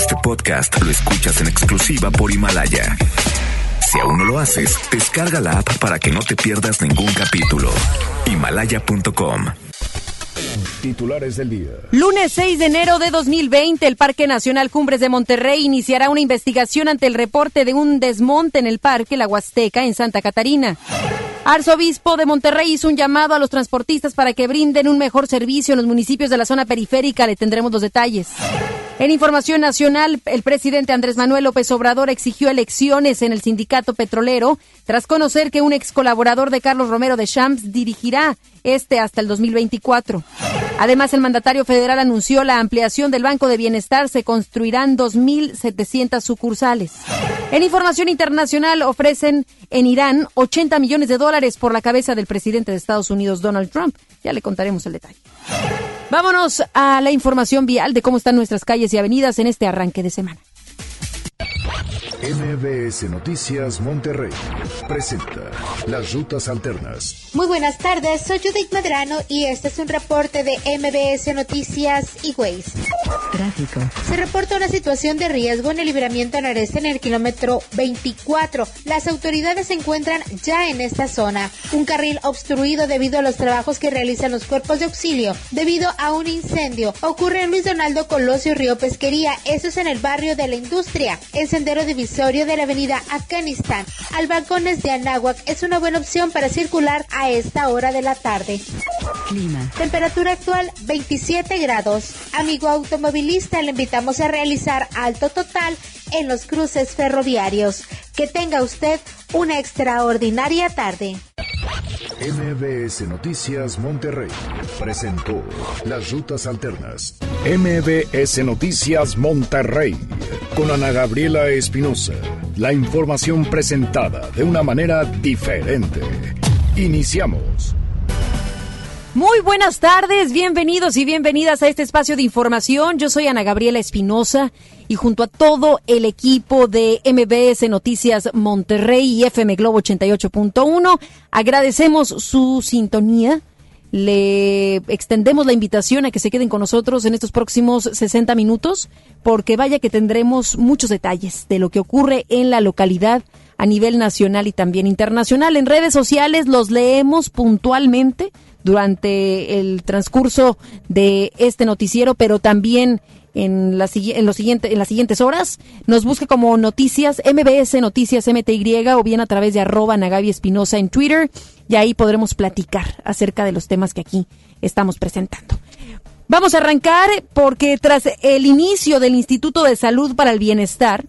Este podcast lo escuchas en exclusiva por Himalaya. Si aún no lo haces, descarga la app para que no te pierdas ningún capítulo. Himalaya.com. Titulares del día. Lunes 6 de enero de 2020, el Parque Nacional Cumbres de Monterrey iniciará una investigación ante el reporte de un desmonte en el Parque La Huasteca en Santa Catarina. Arzobispo de Monterrey hizo un llamado a los transportistas para que brinden un mejor servicio en los municipios de la zona periférica. Le tendremos los detalles. En información nacional, el presidente Andrés Manuel López Obrador exigió elecciones en el sindicato petrolero tras conocer que un ex colaborador de Carlos Romero de Champs dirigirá este hasta el 2024. Además, el mandatario federal anunció la ampliación del Banco de Bienestar. Se construirán 2.700 sucursales. En información internacional, ofrecen en Irán 80 millones de dólares por la cabeza del presidente de Estados Unidos, Donald Trump. Ya le contaremos el detalle. Vámonos a la información vial de cómo están nuestras calles y avenidas en este arranque de semana. MBS Noticias Monterrey presenta las rutas alternas. Muy buenas tardes, soy Judith Medrano y este es un reporte de MBS Noticias y Waze. Tráfico. Se reporta una situación de riesgo en el libramiento noreste en el kilómetro 24. Las autoridades se encuentran ya en esta zona. Un carril obstruido debido a los trabajos que realizan los cuerpos de auxilio debido a un incendio. Ocurre en Luis Donaldo Colosio Río Pesquería. Eso es en el barrio de la industria. El sendero divisorio de la avenida Afganistán al balcones de Anáhuac es una buena opción para circular a esta hora de la tarde. Clima. Temperatura actual 27 grados. Amigo automovilista, le invitamos a realizar alto total en los cruces ferroviarios. Que tenga usted una extraordinaria tarde. MBS Noticias Monterrey presentó las rutas alternas. MBS Noticias Monterrey con Ana Gabriela Espinosa. La información presentada de una manera diferente. Iniciamos. Muy buenas tardes, bienvenidos y bienvenidas a este espacio de información. Yo soy Ana Gabriela Espinosa y junto a todo el equipo de MBS Noticias Monterrey y FM Globo 88.1 agradecemos su sintonía. Le extendemos la invitación a que se queden con nosotros en estos próximos 60 minutos porque vaya que tendremos muchos detalles de lo que ocurre en la localidad a nivel nacional y también internacional. En redes sociales los leemos puntualmente durante el transcurso de este noticiero, pero también en, en, en las siguientes horas. Nos busque como Noticias, MBS Noticias MTY o bien a través de arroba Nagavi Espinosa en Twitter y ahí podremos platicar acerca de los temas que aquí estamos presentando. Vamos a arrancar porque tras el inicio del Instituto de Salud para el Bienestar,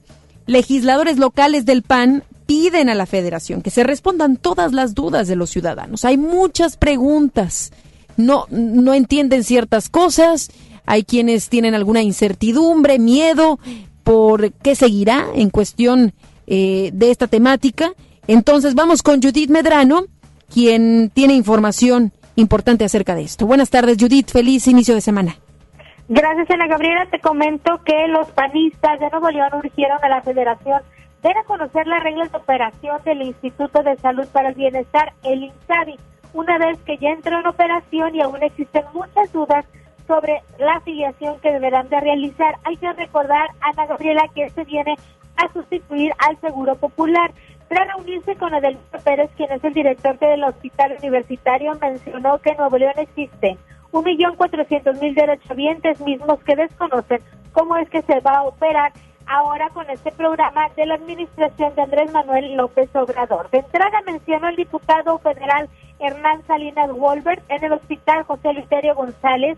legisladores locales del PAN piden a la federación que se respondan todas las dudas de los ciudadanos. Hay muchas preguntas, no, no entienden ciertas cosas, hay quienes tienen alguna incertidumbre, miedo por qué seguirá en cuestión eh, de esta temática. Entonces vamos con Judith Medrano, quien tiene información importante acerca de esto. Buenas tardes, Judith. Feliz inicio de semana. Gracias, Ana Gabriela. Te comento que los panistas de Nuevo León urgieron a la federación de conocer las reglas de operación del Instituto de Salud para el Bienestar, el INSABI, una vez que ya entró en operación y aún existen muchas dudas sobre la afiliación que deberán de realizar. Hay que recordar, Ana Gabriela, que este viene a sustituir al Seguro Popular. Tras reunirse con Adelito Pérez, quien es el director del Hospital Universitario, mencionó que en Nuevo León existe un millón cuatrocientos mil derechohabientes mismos que desconocen cómo es que se va a operar ahora con este programa de la administración de Andrés Manuel López Obrador. De entrada mencionó el diputado federal Hernán Salinas Wolbert en el hospital José Luterio González.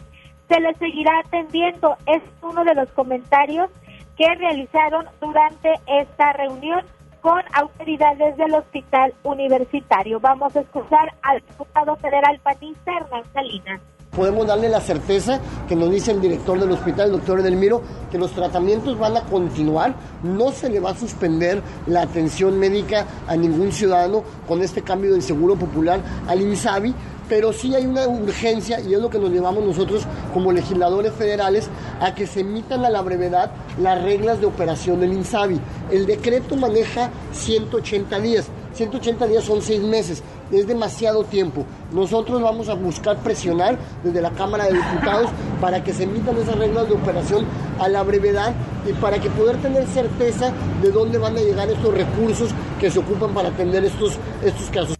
Se le seguirá atendiendo. Es uno de los comentarios que realizaron durante esta reunión con autoridades del hospital universitario. Vamos a escuchar al diputado federal panista Hernán Salinas podemos darle la certeza que nos dice el director del hospital, el doctor Edelmiro, que los tratamientos van a continuar, no se le va a suspender la atención médica a ningún ciudadano con este cambio del Seguro Popular al INSABI, pero sí hay una urgencia y es lo que nos llevamos nosotros como legisladores federales a que se emitan a la brevedad las reglas de operación del INSABI. El decreto maneja 180 días. 180 días son seis meses, es demasiado tiempo. Nosotros vamos a buscar presionar desde la Cámara de Diputados para que se emitan esas reglas de operación a la brevedad y para que poder tener certeza de dónde van a llegar estos recursos que se ocupan para atender estos, estos casos.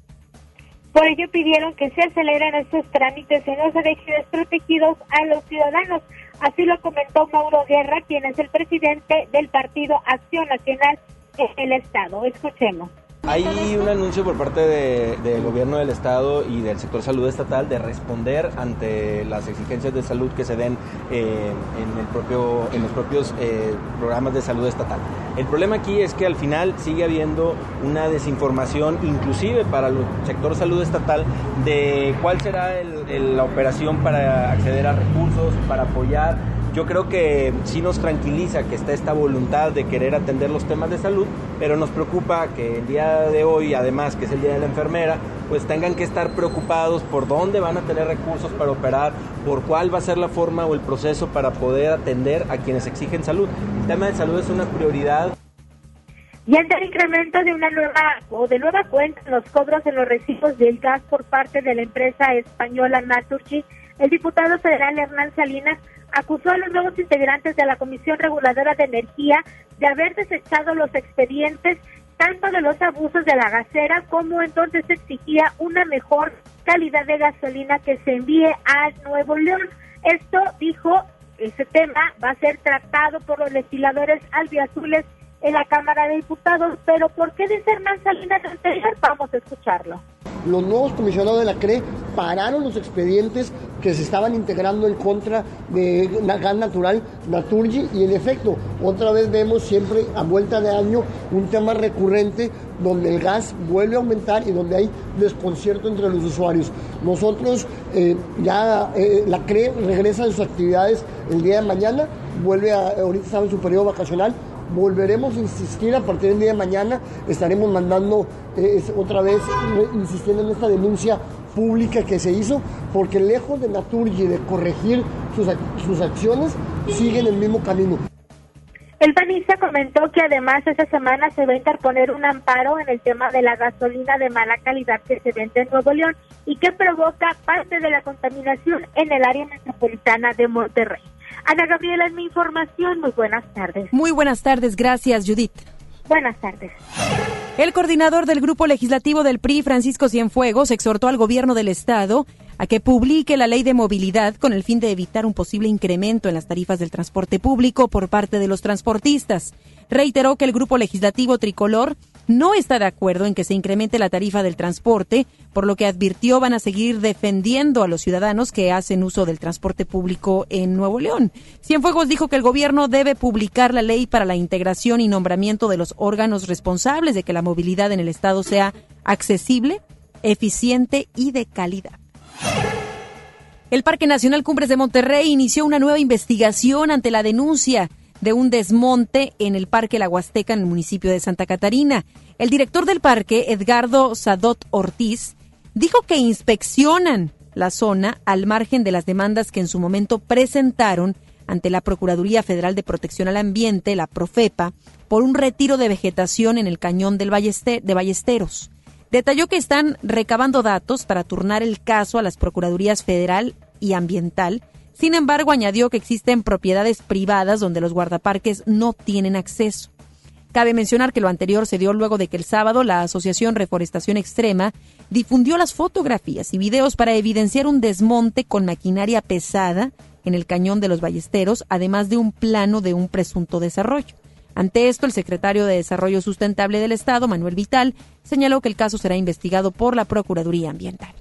Por ello pidieron que se aceleren estos trámites y no se dejen desprotegidos a los ciudadanos. Así lo comentó Mauro Guerra, quien es el presidente del partido Acción Nacional en el Estado. Escuchemos. Hay un anuncio por parte del gobierno del estado y del sector salud estatal de responder ante las exigencias de salud que se den eh, en, el propio, en los propios eh, programas de salud estatal. El problema aquí es que al final sigue habiendo una desinformación, inclusive para el sector salud estatal, de cuál será la operación para acceder a recursos, para apoyar yo creo que sí nos tranquiliza que está esta voluntad de querer atender los temas de salud, pero nos preocupa que el día de hoy, además que es el día de la enfermera, pues tengan que estar preocupados por dónde van a tener recursos para operar, por cuál va a ser la forma o el proceso para poder atender a quienes exigen salud. El tema de salud es una prioridad. Y ante el incremento de una nueva o de nueva cuenta en los cobros en los recibos del gas por parte de la empresa española Naturgy, el diputado federal Hernán Salinas acusó a los nuevos integrantes de la Comisión Reguladora de Energía de haber desechado los expedientes tanto de los abusos de la gasera como entonces exigía una mejor calidad de gasolina que se envíe a Nuevo León. Esto dijo, ese tema va a ser tratado por los legisladores albiazules en la Cámara de Diputados, pero ¿por qué dice Hernán Salinas anterior? Vamos a escucharlo los nuevos comisionados de la CRE pararon los expedientes que se estaban integrando en contra de gas natural Naturgy y en efecto otra vez vemos siempre a vuelta de año un tema recurrente donde el gas vuelve a aumentar y donde hay desconcierto entre los usuarios. Nosotros eh, ya eh, la CRE regresa a sus actividades el día de mañana, vuelve a, ahorita está en su periodo vacacional, volveremos a insistir a partir del día de mañana, estaremos mandando eh, otra vez, insistiendo en esta denuncia pública que se hizo, porque lejos de Naturgy de corregir sus, sus acciones, siguen el mismo camino. El panista comentó que además esta semana se va a interponer un amparo en el tema de la gasolina de mala calidad que se vende en Nuevo León y que provoca parte de la contaminación en el área metropolitana de Monterrey. Ana Gabriela, es mi información. Muy buenas tardes. Muy buenas tardes. Gracias, Judith. Buenas tardes. El coordinador del Grupo Legislativo del PRI, Francisco Cienfuegos, exhortó al gobierno del Estado a que publique la ley de movilidad con el fin de evitar un posible incremento en las tarifas del transporte público por parte de los transportistas. Reiteró que el Grupo Legislativo Tricolor no está de acuerdo en que se incremente la tarifa del transporte, por lo que advirtió van a seguir defendiendo a los ciudadanos que hacen uso del transporte público en Nuevo León. Cienfuegos dijo que el gobierno debe publicar la ley para la integración y nombramiento de los órganos responsables de que la movilidad en el Estado sea accesible, eficiente y de calidad. El Parque Nacional Cumbres de Monterrey inició una nueva investigación ante la denuncia de un desmonte en el Parque La Huasteca en el municipio de Santa Catarina. El director del parque, Edgardo Sadot Ortiz, dijo que inspeccionan la zona al margen de las demandas que en su momento presentaron ante la Procuraduría Federal de Protección al Ambiente, la Profepa, por un retiro de vegetación en el cañón del de Ballesteros. Detalló que están recabando datos para turnar el caso a las Procuradurías Federal y Ambiental sin embargo, añadió que existen propiedades privadas donde los guardaparques no tienen acceso. Cabe mencionar que lo anterior se dio luego de que el sábado la Asociación Reforestación Extrema difundió las fotografías y videos para evidenciar un desmonte con maquinaria pesada en el cañón de los Ballesteros, además de un plano de un presunto desarrollo. Ante esto, el secretario de Desarrollo Sustentable del Estado, Manuel Vital, señaló que el caso será investigado por la Procuraduría Ambiental.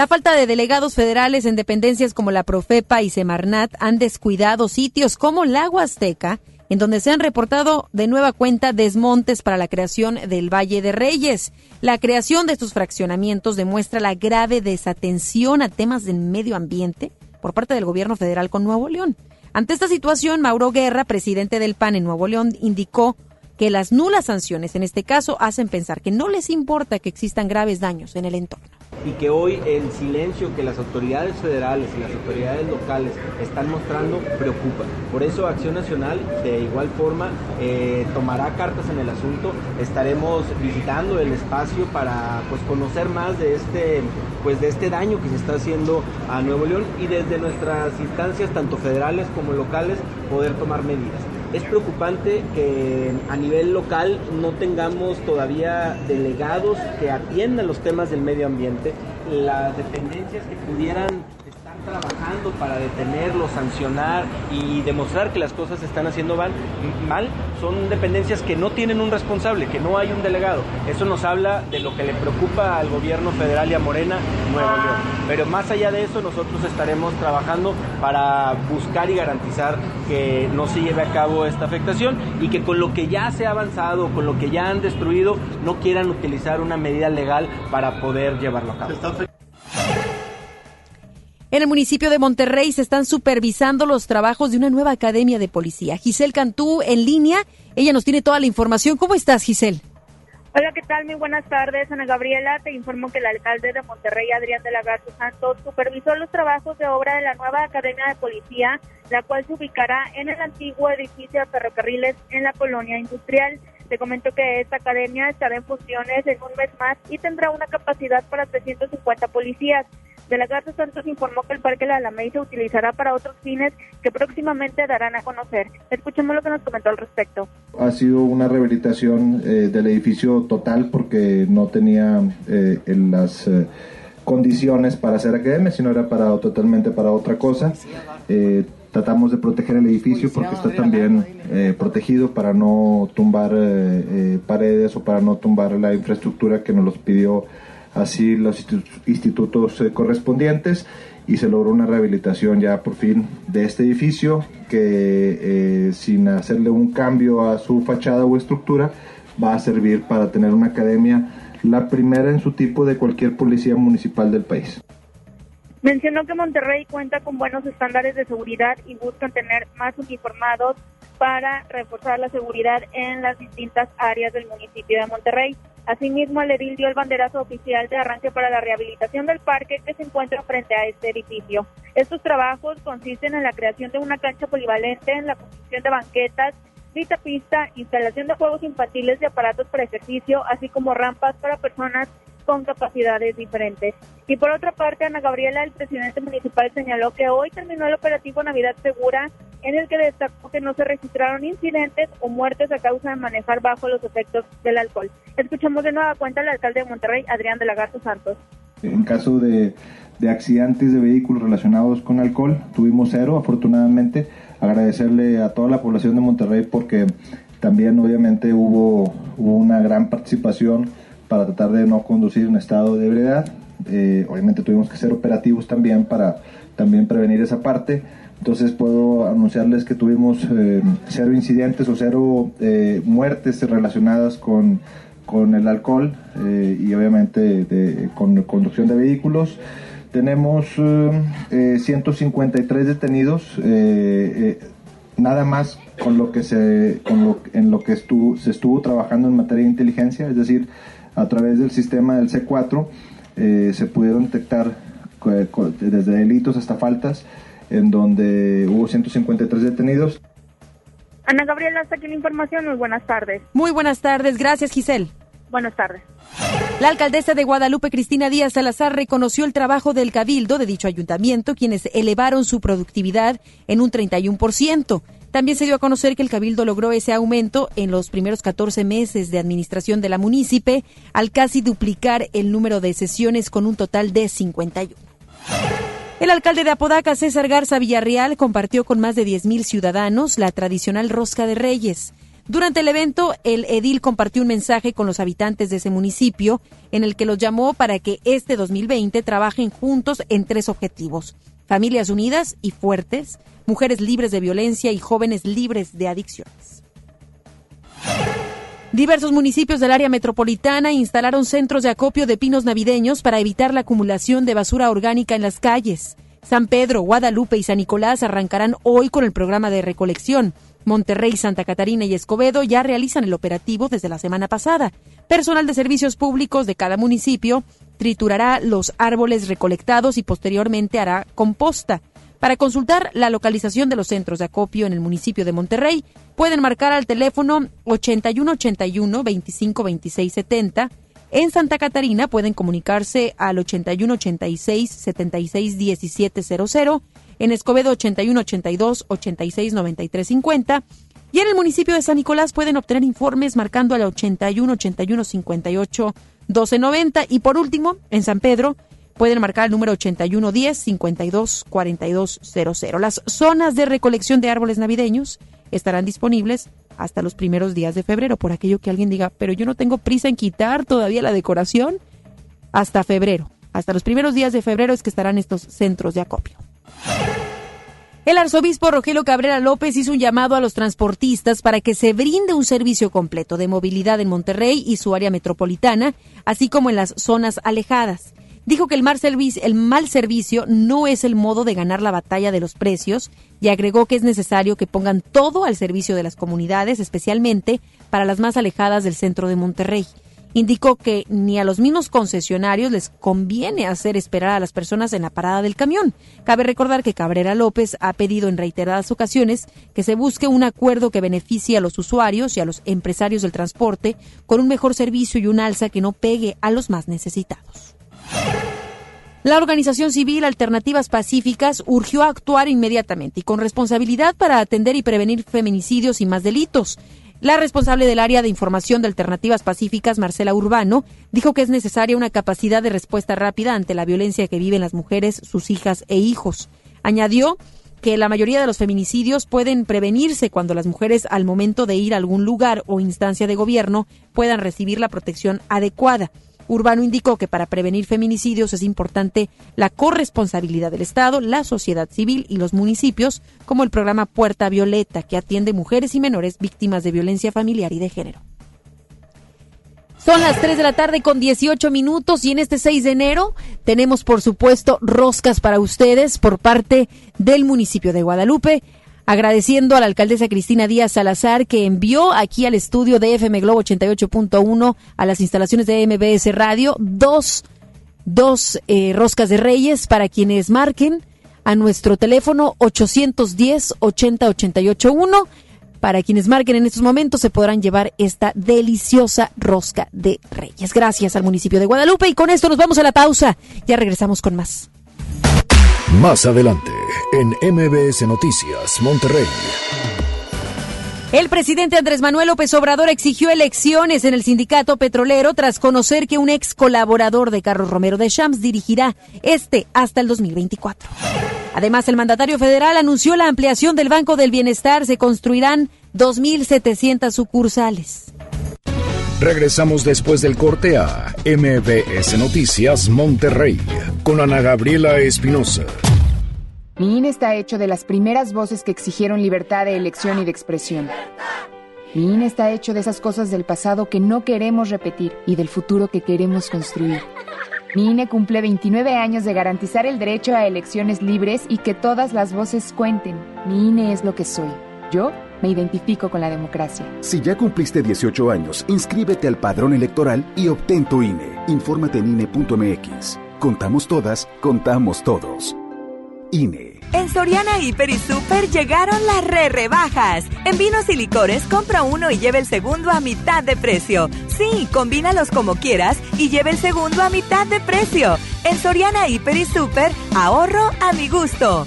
La falta de delegados federales en dependencias como la Profepa y Semarnat han descuidado sitios como la Huasteca, en donde se han reportado de nueva cuenta desmontes para la creación del Valle de Reyes. La creación de estos fraccionamientos demuestra la grave desatención a temas del medio ambiente por parte del gobierno federal con Nuevo León. Ante esta situación, Mauro Guerra, presidente del PAN en Nuevo León, indicó que las nulas sanciones en este caso hacen pensar que no les importa que existan graves daños en el entorno y que hoy el silencio que las autoridades federales y las autoridades locales están mostrando preocupa. Por eso Acción Nacional de igual forma eh, tomará cartas en el asunto, estaremos visitando el espacio para pues conocer más de este pues de este daño que se está haciendo a Nuevo León y desde nuestras instancias tanto federales como locales poder tomar medidas. Es preocupante que a nivel local no tengamos todavía delegados que atiendan los temas del medio ambiente, las dependencias que pudieran trabajando para detenerlo, sancionar y demostrar que las cosas se están haciendo mal, mal, son dependencias que no tienen un responsable, que no hay un delegado. Eso nos habla de lo que le preocupa al gobierno federal y a Morena Nuevo León. Pero más allá de eso, nosotros estaremos trabajando para buscar y garantizar que no se lleve a cabo esta afectación y que con lo que ya se ha avanzado, con lo que ya han destruido, no quieran utilizar una medida legal para poder llevarlo a cabo. En el municipio de Monterrey se están supervisando los trabajos de una nueva academia de policía. Giselle Cantú en línea, ella nos tiene toda la información. ¿Cómo estás, Giselle? Hola, ¿qué tal? Muy buenas tardes, Ana Gabriela. Te informo que el alcalde de Monterrey, Adrián de la Garza Santos, supervisó los trabajos de obra de la nueva Academia de Policía, la cual se ubicará en el antiguo edificio de ferrocarriles en la colonia industrial. Te comento que esta academia estará en funciones en un mes más y tendrá una capacidad para 350 policías. De la Garza Santos informó que el Parque La Alameda se utilizará para otros fines que próximamente darán a conocer. Escuchemos lo que nos comentó al respecto. Ha sido una rehabilitación eh, del edificio total porque no tenía eh, las eh, condiciones para hacer academia, sino era para totalmente para otra cosa. tratamos de proteger el edificio porque está también protegido para no tumbar paredes o para no tumbar la infraestructura que nos los pidió así los institutos eh, correspondientes y se logró una rehabilitación ya por fin de este edificio que eh, sin hacerle un cambio a su fachada o estructura va a servir para tener una academia la primera en su tipo de cualquier policía municipal del país. Mencionó que Monterrey cuenta con buenos estándares de seguridad y buscan tener más uniformados para reforzar la seguridad en las distintas áreas del municipio de Monterrey. Asimismo, el edil dio el banderazo oficial de arranque para la rehabilitación del parque que se encuentra frente a este edificio. Estos trabajos consisten en la creación de una cancha polivalente, en la construcción de banquetas, pista, instalación de juegos infantiles y aparatos para ejercicio, así como rampas para personas con capacidades diferentes. Y por otra parte, Ana Gabriela, el presidente municipal, señaló que hoy terminó el operativo Navidad Segura, en el que destacó que no se registraron incidentes o muertes a causa de manejar bajo los efectos del alcohol. Escuchamos de nueva cuenta al alcalde de Monterrey, Adrián de la Garza Santos. En caso de, de accidentes de vehículos relacionados con alcohol, tuvimos cero, afortunadamente. Agradecerle a toda la población de Monterrey porque también obviamente hubo una gran participación para tratar de no conducir en estado de ebriedad. Eh, obviamente tuvimos que ser operativos también para también prevenir esa parte. Entonces puedo anunciarles que tuvimos eh, cero incidentes o cero eh, muertes relacionadas con, con el alcohol y obviamente de, con conducción de vehículos. Tenemos 153 detenidos, nada más con lo que se, con lo, en lo que estuvo, se estuvo trabajando en materia de inteligencia, es decir, a través del sistema del C4 eh, se pudieron detectar desde delitos hasta faltas, en donde hubo 153 detenidos. Ana Gabriela, hasta aquí la información. Muy buenas tardes. Muy buenas tardes. Gracias, Giselle. Buenas tardes. La alcaldesa de Guadalupe, Cristina Díaz Salazar, reconoció el trabajo del cabildo de dicho ayuntamiento, quienes elevaron su productividad en un 31%. También se dio a conocer que el Cabildo logró ese aumento en los primeros 14 meses de administración de la munícipe, al casi duplicar el número de sesiones con un total de 51. El alcalde de Apodaca, César Garza Villarreal, compartió con más de 10.000 ciudadanos la tradicional rosca de reyes. Durante el evento, el edil compartió un mensaje con los habitantes de ese municipio en el que los llamó para que este 2020 trabajen juntos en tres objetivos. Familias unidas y fuertes, mujeres libres de violencia y jóvenes libres de adicciones. Diversos municipios del área metropolitana instalaron centros de acopio de pinos navideños para evitar la acumulación de basura orgánica en las calles. San Pedro, Guadalupe y San Nicolás arrancarán hoy con el programa de recolección. Monterrey, Santa Catarina y Escobedo ya realizan el operativo desde la semana pasada. Personal de servicios públicos de cada municipio triturará los árboles recolectados y posteriormente hará composta. Para consultar la localización de los centros de acopio en el municipio de Monterrey, pueden marcar al teléfono 8181 25 70. En Santa Catarina pueden comunicarse al 8186 76 1700 en Escobedo 8182 86 93 50 y en el municipio de San Nicolás pueden obtener informes marcando al 81 81 58 12 90 y por último en San Pedro pueden marcar el número 8110 52 42 00. Las zonas de recolección de árboles navideños estarán disponibles hasta los primeros días de febrero, por aquello que alguien diga, pero yo no tengo prisa en quitar todavía la decoración hasta febrero. Hasta los primeros días de febrero es que estarán estos centros de acopio. El arzobispo Rogelio Cabrera López hizo un llamado a los transportistas para que se brinde un servicio completo de movilidad en Monterrey y su área metropolitana, así como en las zonas alejadas. Dijo que el mal, servicio, el mal servicio no es el modo de ganar la batalla de los precios y agregó que es necesario que pongan todo al servicio de las comunidades, especialmente para las más alejadas del centro de Monterrey indicó que ni a los mismos concesionarios les conviene hacer esperar a las personas en la parada del camión. Cabe recordar que Cabrera López ha pedido en reiteradas ocasiones que se busque un acuerdo que beneficie a los usuarios y a los empresarios del transporte con un mejor servicio y un alza que no pegue a los más necesitados. La organización civil Alternativas Pacíficas urgió a actuar inmediatamente y con responsabilidad para atender y prevenir feminicidios y más delitos. La responsable del área de información de Alternativas Pacíficas, Marcela Urbano, dijo que es necesaria una capacidad de respuesta rápida ante la violencia que viven las mujeres, sus hijas e hijos. Añadió que la mayoría de los feminicidios pueden prevenirse cuando las mujeres al momento de ir a algún lugar o instancia de gobierno puedan recibir la protección adecuada. Urbano indicó que para prevenir feminicidios es importante la corresponsabilidad del Estado, la sociedad civil y los municipios, como el programa Puerta Violeta, que atiende mujeres y menores víctimas de violencia familiar y de género. Son las 3 de la tarde con 18 minutos y en este 6 de enero tenemos, por supuesto, roscas para ustedes por parte del municipio de Guadalupe agradeciendo a la alcaldesa Cristina Díaz Salazar que envió aquí al estudio de FM Globo 88.1 a las instalaciones de MBS Radio dos, dos eh, roscas de reyes para quienes marquen a nuestro teléfono 810 80881 para quienes marquen en estos momentos se podrán llevar esta deliciosa rosca de reyes. Gracias al municipio de Guadalupe y con esto nos vamos a la pausa. Ya regresamos con más. Más adelante, en MBS Noticias, Monterrey. El presidente Andrés Manuel López Obrador exigió elecciones en el sindicato petrolero tras conocer que un ex colaborador de Carlos Romero de Champs dirigirá este hasta el 2024. Además, el mandatario federal anunció la ampliación del Banco del Bienestar. Se construirán 2.700 sucursales. Regresamos después del corte a MBS Noticias Monterrey con Ana Gabriela Espinosa. Mi INE está hecho de las primeras voces que exigieron libertad de elección y de expresión. Mi INE está hecho de esas cosas del pasado que no queremos repetir y del futuro que queremos construir. Mi INE cumple 29 años de garantizar el derecho a elecciones libres y que todas las voces cuenten. Mi INE es lo que soy. Yo me identifico con la democracia. Si ya cumpliste 18 años, inscríbete al padrón electoral y obtén tu INE. Infórmate en INE.mx. Contamos todas, contamos todos. INE. En Soriana Hiper y Super llegaron las re rebajas. En vinos y licores compra uno y lleve el segundo a mitad de precio. Sí, combínalos como quieras y lleve el segundo a mitad de precio. En Soriana Hiper y Super, ahorro a mi gusto.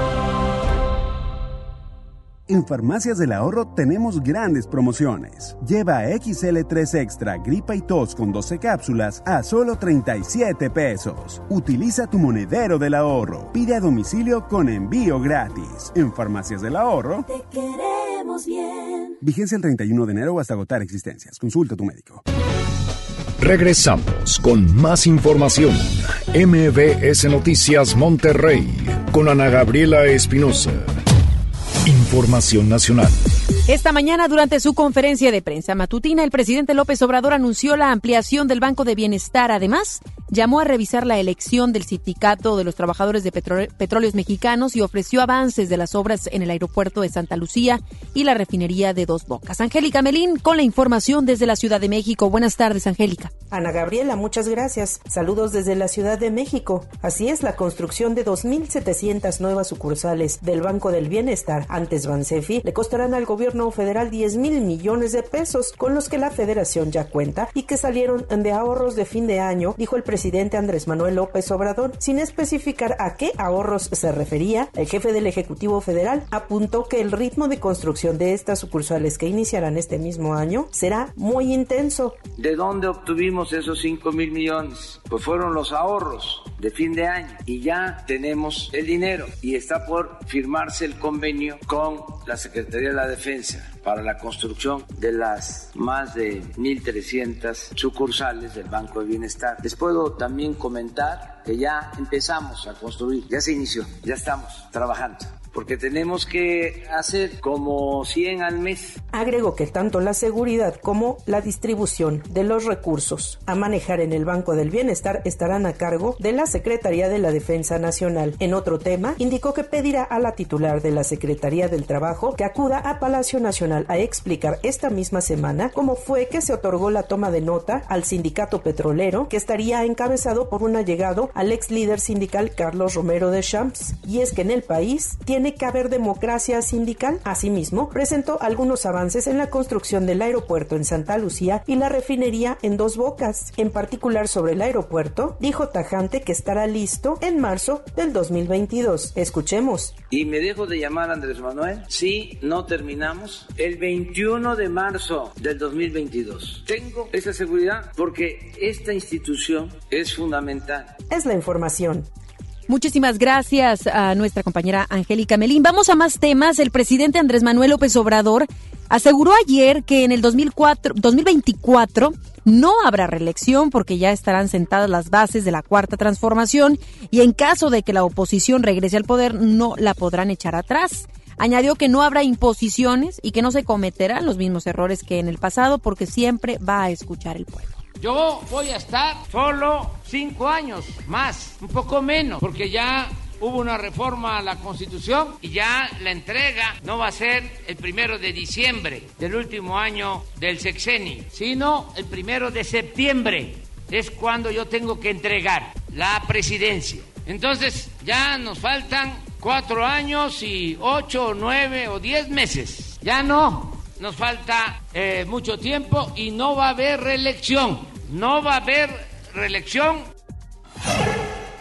En Farmacias del Ahorro tenemos grandes promociones. Lleva XL3 Extra Gripa y Tos con 12 cápsulas a solo 37 pesos. Utiliza tu monedero del ahorro. Pide a domicilio con envío gratis. En Farmacias del Ahorro. Te queremos bien. Vigencia el 31 de enero hasta agotar existencias. Consulta a tu médico. Regresamos con más información. MBS Noticias Monterrey con Ana Gabriela Espinosa. Información nacional. Esta mañana, durante su conferencia de prensa matutina, el presidente López Obrador anunció la ampliación del Banco de Bienestar. Además, llamó a revisar la elección del Sindicato de los Trabajadores de Petróleos Mexicanos y ofreció avances de las obras en el aeropuerto de Santa Lucía y la refinería de Dos Bocas. Angélica Melín con la información desde la Ciudad de México. Buenas tardes, Angélica. Ana Gabriela, muchas gracias. Saludos desde la Ciudad de México. Así es, la construcción de 2.700 nuevas sucursales del Banco del Bienestar, antes Bansefi, le costarán al gobierno federal 10 mil millones de pesos con los que la federación ya cuenta y que salieron de ahorros de fin de año, dijo el presidente Andrés Manuel López Obrador. Sin especificar a qué ahorros se refería, el jefe del Ejecutivo Federal apuntó que el ritmo de construcción de estas sucursales que iniciarán este mismo año será muy intenso. ¿De dónde obtuvimos esos 5 mil millones? Pues fueron los ahorros de fin de año y ya tenemos el dinero y está por firmarse el convenio con la Secretaría de la Defensa para la construcción de las más de 1.300 sucursales del Banco de Bienestar. Les puedo también comentar que ya empezamos a construir, ya se inició, ya estamos trabajando porque tenemos que hacer como 100 al mes. Agregó que tanto la seguridad como la distribución de los recursos a manejar en el Banco del Bienestar estarán a cargo de la Secretaría de la Defensa Nacional. En otro tema, indicó que pedirá a la titular de la Secretaría del Trabajo que acuda a Palacio Nacional a explicar esta misma semana cómo fue que se otorgó la toma de nota al sindicato petrolero que estaría encabezado por un allegado al ex líder sindical Carlos Romero de Champs. Y es que en el país tiene tiene que haber democracia sindical. Asimismo, presentó algunos avances en la construcción del aeropuerto en Santa Lucía y la refinería en Dos Bocas. En particular sobre el aeropuerto, dijo tajante que estará listo en marzo del 2022. Escuchemos. Y me dejo de llamar Andrés Manuel si no terminamos el 21 de marzo del 2022. Tengo esa seguridad porque esta institución es fundamental. Es la información. Muchísimas gracias a nuestra compañera Angélica Melín. Vamos a más temas. El presidente Andrés Manuel López Obrador aseguró ayer que en el 2004, 2024 no habrá reelección porque ya estarán sentadas las bases de la cuarta transformación y en caso de que la oposición regrese al poder no la podrán echar atrás. Añadió que no habrá imposiciones y que no se cometerán los mismos errores que en el pasado porque siempre va a escuchar el pueblo. Yo voy a estar solo cinco años más, un poco menos, porque ya hubo una reforma a la Constitución y ya la entrega no va a ser el primero de diciembre del último año del sexenio, sino el primero de septiembre. Es cuando yo tengo que entregar la presidencia. Entonces ya nos faltan cuatro años y ocho, nueve o diez meses. Ya no, nos falta eh, mucho tiempo y no va a haber reelección. No va a haber reelección.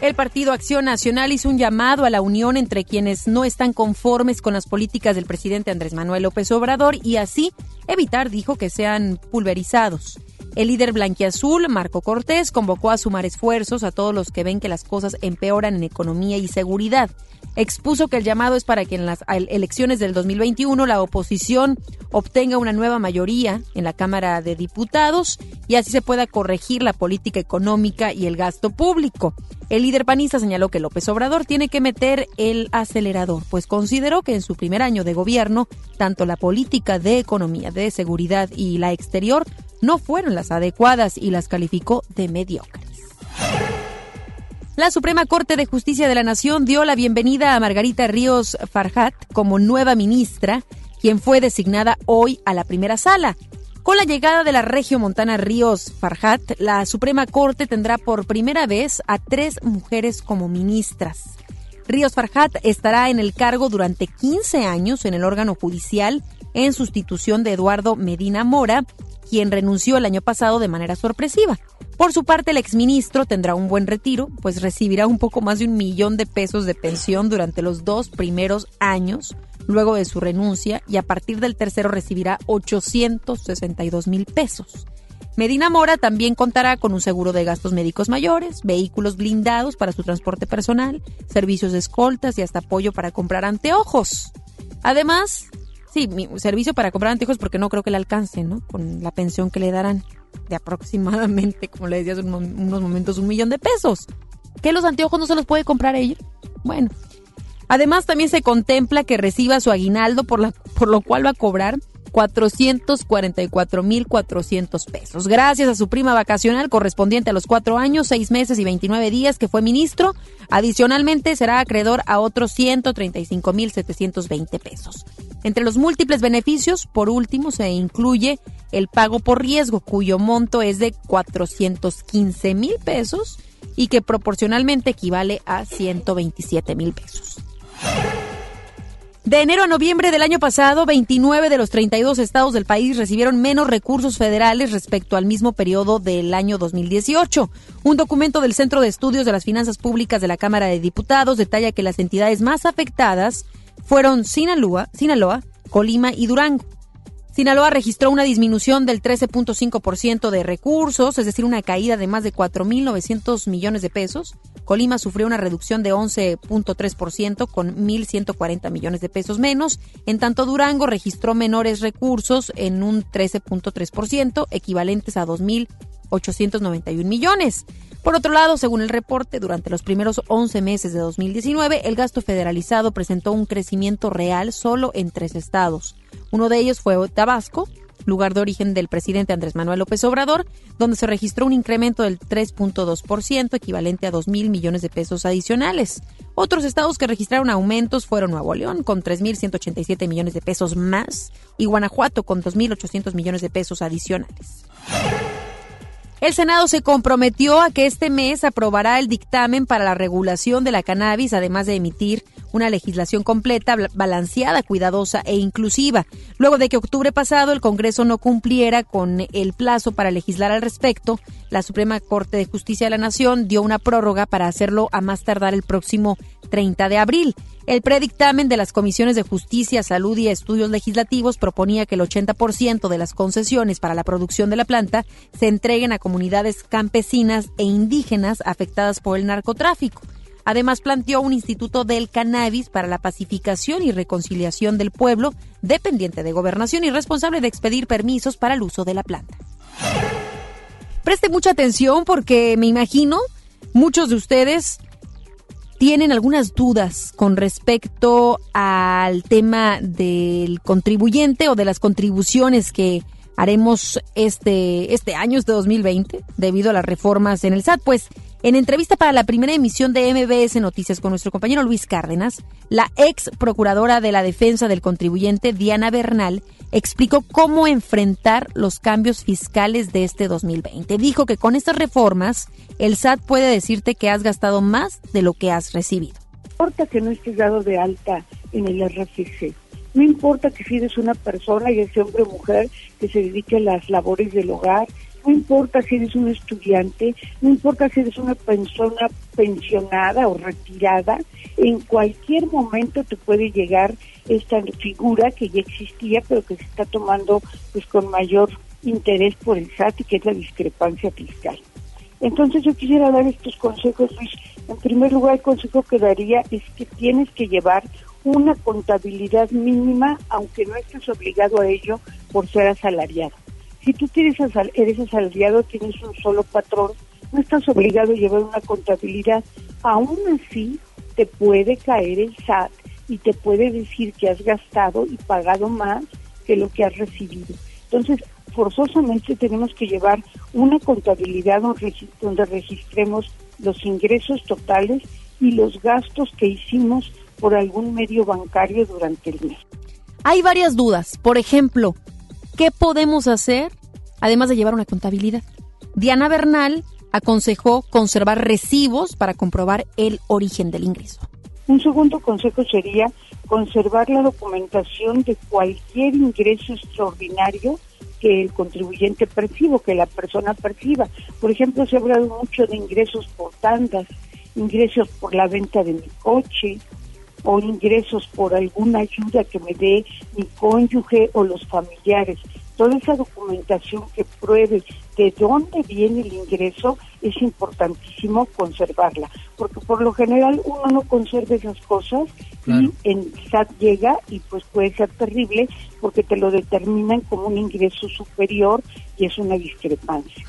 El Partido Acción Nacional hizo un llamado a la unión entre quienes no están conformes con las políticas del presidente Andrés Manuel López Obrador y así evitar, dijo, que sean pulverizados. El líder blanquiazul, Marco Cortés, convocó a sumar esfuerzos a todos los que ven que las cosas empeoran en economía y seguridad. Expuso que el llamado es para que en las elecciones del 2021 la oposición obtenga una nueva mayoría en la Cámara de Diputados y así se pueda corregir la política económica y el gasto público. El líder panista señaló que López Obrador tiene que meter el acelerador, pues consideró que en su primer año de gobierno, tanto la política de economía, de seguridad y la exterior no fueron las adecuadas y las calificó de mediocres. La Suprema Corte de Justicia de la Nación dio la bienvenida a Margarita Ríos Farhat como nueva ministra, quien fue designada hoy a la primera sala. Con la llegada de la regio montana Ríos Farhat, la Suprema Corte tendrá por primera vez a tres mujeres como ministras. Ríos Farhat estará en el cargo durante 15 años en el órgano judicial en sustitución de Eduardo Medina Mora, quien renunció el año pasado de manera sorpresiva. Por su parte, el exministro tendrá un buen retiro, pues recibirá un poco más de un millón de pesos de pensión durante los dos primeros años luego de su renuncia y a partir del tercero recibirá 862 mil pesos. Medina Mora también contará con un seguro de gastos médicos mayores, vehículos blindados para su transporte personal, servicios de escoltas y hasta apoyo para comprar anteojos. Además, Sí, mi servicio para comprar anteojos porque no creo que le alcance, ¿no? Con la pensión que le darán de aproximadamente, como le decía hace unos momentos, un millón de pesos. ¿Que los anteojos no se los puede comprar ella? Bueno. Además, también se contempla que reciba su aguinaldo, por, la, por lo cual va a cobrar 444.400 pesos. Gracias a su prima vacacional correspondiente a los cuatro años, seis meses y 29 días que fue ministro, adicionalmente será acreedor a otros 135.720 pesos. Entre los múltiples beneficios, por último, se incluye el pago por riesgo, cuyo monto es de 415 mil pesos y que proporcionalmente equivale a 127 mil pesos. De enero a noviembre del año pasado, 29 de los 32 estados del país recibieron menos recursos federales respecto al mismo periodo del año 2018. Un documento del Centro de Estudios de las Finanzas Públicas de la Cámara de Diputados detalla que las entidades más afectadas fueron Sinaloa, Sinaloa Colima y Durango. Sinaloa registró una disminución del 13.5% de recursos, es decir, una caída de más de 4.900 millones de pesos. Colima sufrió una reducción de 11.3% con 1.140 millones de pesos menos. En tanto, Durango registró menores recursos en un 13.3%, equivalentes a 2.891 millones. Por otro lado, según el reporte, durante los primeros 11 meses de 2019, el gasto federalizado presentó un crecimiento real solo en tres estados. Uno de ellos fue Tabasco, lugar de origen del presidente Andrés Manuel López Obrador, donde se registró un incremento del 3.2%, equivalente a 2 mil millones de pesos adicionales. Otros estados que registraron aumentos fueron Nuevo León, con 3.187 millones de pesos más, y Guanajuato, con 2.800 millones de pesos adicionales. El Senado se comprometió a que este mes aprobará el dictamen para la regulación de la cannabis, además de emitir una legislación completa, balanceada, cuidadosa e inclusiva. Luego de que octubre pasado el Congreso no cumpliera con el plazo para legislar al respecto, la Suprema Corte de Justicia de la Nación dio una prórroga para hacerlo a más tardar el próximo 30 de abril. El predictamen de las comisiones de Justicia, Salud y Estudios Legislativos proponía que el 80% de las concesiones para la producción de la planta se entreguen a comunidades campesinas e indígenas afectadas por el narcotráfico. Además, planteó un instituto del cannabis para la pacificación y reconciliación del pueblo, dependiente de gobernación y responsable de expedir permisos para el uso de la planta. Preste mucha atención porque me imagino muchos de ustedes tienen algunas dudas con respecto al tema del contribuyente o de las contribuciones que haremos este, este año, este 2020, debido a las reformas en el SAT. Pues en entrevista para la primera emisión de MBS Noticias con nuestro compañero Luis Cárdenas, la ex procuradora de la defensa del contribuyente, Diana Bernal, explicó cómo enfrentar los cambios fiscales de este 2020. Dijo que con estas reformas, el SAT puede decirte que has gastado más de lo que has recibido. Importa que no estés dado de alta en el RFC. No importa que si eres una persona, y ese hombre o mujer, que se dedique a las labores del hogar, no importa si eres un estudiante, no importa si eres una persona pensionada o retirada, en cualquier momento te puede llegar esta figura que ya existía, pero que se está tomando pues con mayor interés por el SAT y que es la discrepancia fiscal. Entonces yo quisiera dar estos consejos, Luis. En primer lugar, el consejo que daría es que tienes que llevar una contabilidad mínima, aunque no estés obligado a ello por ser asalariado. Si tú tienes eres asalariado, tienes un solo patrón, no estás obligado a llevar una contabilidad. Aún así, te puede caer el SAT y te puede decir que has gastado y pagado más que lo que has recibido. Entonces, forzosamente tenemos que llevar una contabilidad donde registremos los ingresos totales y los gastos que hicimos por algún medio bancario durante el mes. Hay varias dudas. Por ejemplo, ¿qué podemos hacer además de llevar una contabilidad? Diana Bernal aconsejó conservar recibos para comprobar el origen del ingreso. Un segundo consejo sería conservar la documentación de cualquier ingreso extraordinario que el contribuyente perciba, que la persona perciba. Por ejemplo, se ha hablado mucho de ingresos por tandas, ingresos por la venta de mi coche o ingresos por alguna ayuda que me dé mi cónyuge o los familiares toda esa documentación que pruebe de dónde viene el ingreso es importantísimo conservarla, porque por lo general uno no conserva esas cosas y en SAT llega y pues puede ser terrible porque te lo determinan como un ingreso superior y es una discrepancia.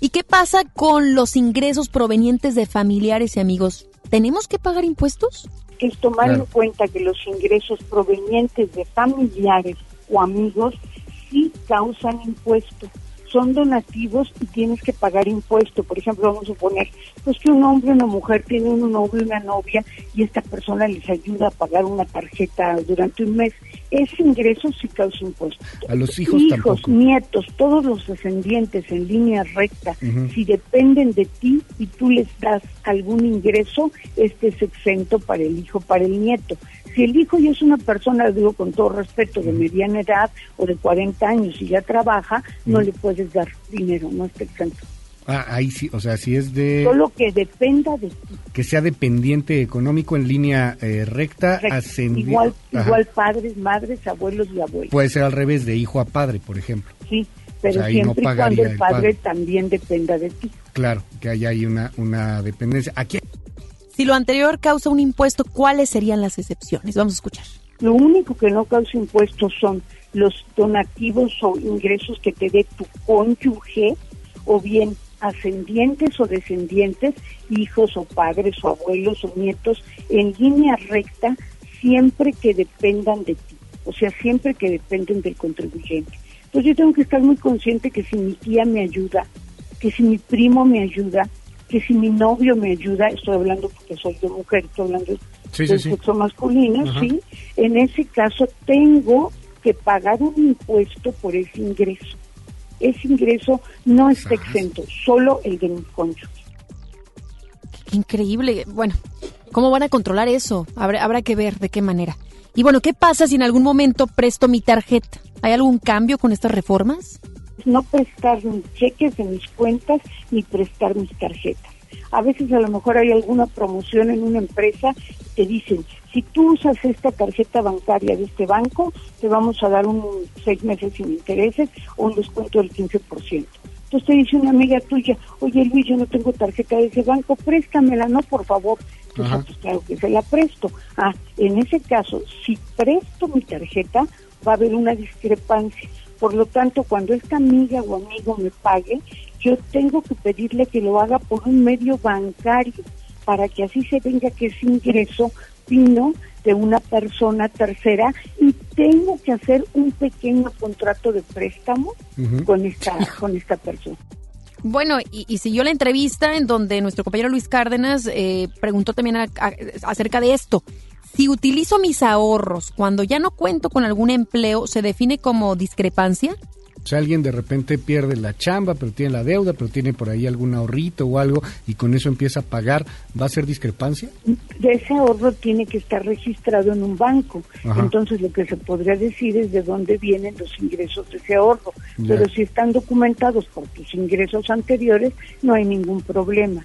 ¿Y qué pasa con los ingresos provenientes de familiares y amigos? ¿Tenemos que pagar impuestos? Es tomar en cuenta que los ingresos provenientes de familiares o amigos sí causan impuestos. Son donativos y tienes que pagar impuesto. Por ejemplo, vamos a suponer pues que un hombre o una mujer tiene un novio y una novia y esta persona les ayuda a pagar una tarjeta durante un mes. Ese ingreso sí causa impuesto. A los hijos, hijos nietos, todos los descendientes en línea recta, si dependen de ti y tú les das algún ingreso, este es exento para el hijo, para el nieto. Si el hijo ya es una persona, digo con todo respeto, de mediana edad o de 40 años y ya trabaja, no le puedes dar dinero, no está exento. Ah, ahí sí, o sea, si es de... Solo que dependa de ti. Que sea dependiente económico en línea eh, recta, ascendiente. Igual, igual padres, madres, abuelos y abuelos. Puede ser al revés, de hijo a padre, por ejemplo. Sí, pero siempre y cuando el padre, también dependa de ti. Claro, que haya ahí una, una dependencia. Aquí si lo anterior causa un impuesto, ¿cuáles serían las excepciones? Vamos a escuchar. Lo único que no causa impuestos son los donativos o ingresos que te dé tu cónyuge o bien ascendientes o descendientes, hijos o padres o abuelos o nietos, en línea recta, siempre que dependan de ti, o sea, siempre que dependen del contribuyente. Entonces yo tengo que estar muy consciente que si mi tía me ayuda, que si mi primo me ayuda, que si mi novio me ayuda, estoy hablando porque soy de mujer, estoy hablando de sexo masculino, sí, en ese caso tengo que pagar un impuesto por ese ingreso. Ese ingreso no está exento, solo el de mi cónyuge. Increíble. Bueno, ¿cómo van a controlar eso? Habrá, habrá que ver de qué manera. Y bueno, ¿qué pasa si en algún momento presto mi tarjeta? ¿Hay algún cambio con estas reformas? no prestar mis cheques de mis cuentas ni prestar mis tarjetas. A veces a lo mejor hay alguna promoción en una empresa, te dicen, si tú usas esta tarjeta bancaria de este banco, te vamos a dar un seis meses sin intereses o un descuento del 15%. Entonces te dice una amiga tuya, oye Luis, yo no tengo tarjeta de ese banco, préstamela, no, por favor. pues claro que se la presto. Ah, en ese caso, si presto mi tarjeta, va a haber una discrepancia por lo tanto, cuando esta amiga o amigo me pague, yo tengo que pedirle que lo haga por un medio bancario para que así se venga que ese ingreso vino de una persona tercera y tengo que hacer un pequeño contrato de préstamo con esta con esta persona. Bueno, y, siguió la entrevista en donde nuestro compañero Luis Cárdenas eh, preguntó también acerca de esto. Si utilizo mis ahorros cuando ya no cuento con algún empleo, ¿se define como discrepancia? O sea, alguien de repente pierde la chamba, pero tiene la deuda, pero tiene por ahí algún ahorrito o algo y con eso empieza a pagar, ¿va a ser discrepancia? ese ahorro tiene que estar registrado en un banco. Entonces lo que se podría decir es de dónde vienen los ingresos de ese ahorro. Pero si están documentados por tus ingresos anteriores, no hay ningún problema.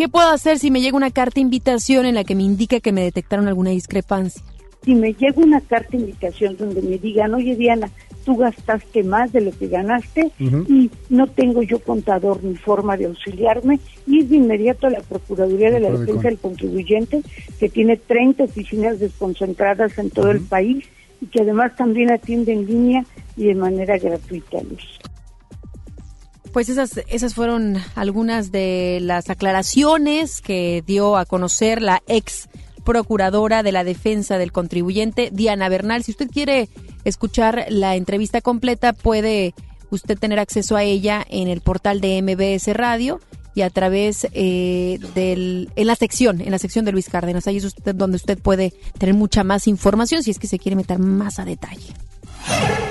¿Qué puedo hacer si me llega una carta invitación en la que me indica que me detectaron alguna discrepancia? Si me llega una carta invitación donde me digan, oye Diana, tú gastaste más de lo que ganaste y no tengo yo contador ni forma de auxiliarme y es de inmediato a la Procuraduría de la Defensa del Contribuyente que tiene 30 oficinas desconcentradas en todo el país y que además también atiende en línea y de manera gratuita, Luz. Pues esas, esas fueron algunas de las aclaraciones que dio a conocer la ex procuradora de la defensa del contribuyente, Diana Bernal. Si usted quiere escuchar la entrevista completa, puede usted tener acceso a ella en el portal de MBS Radio y a través eh, del en la sección en la sección de Luis Cárdenas ahí es usted donde usted puede tener mucha más información si es que se quiere meter más a detalle.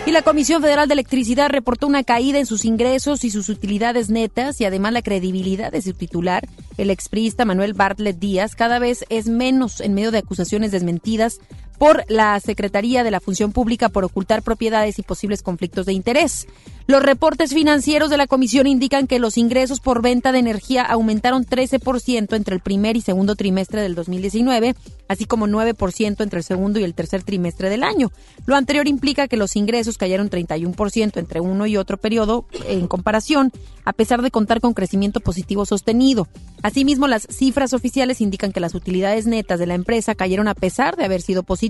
Y la Comisión Federal de Electricidad reportó una caída en sus ingresos y sus utilidades netas y además la credibilidad de su titular, el expriista Manuel Bartlett Díaz, cada vez es menos en medio de acusaciones desmentidas por la Secretaría de la Función Pública por ocultar propiedades y posibles conflictos de interés. Los reportes financieros de la comisión indican que los ingresos por venta de energía aumentaron 13% entre el primer y segundo trimestre del 2019, así como 9% entre el segundo y el tercer trimestre del año. Lo anterior implica que los ingresos cayeron 31% entre uno y otro periodo en comparación, a pesar de contar con crecimiento positivo sostenido. Asimismo, las cifras oficiales indican que las utilidades netas de la empresa cayeron a pesar de haber sido positivas.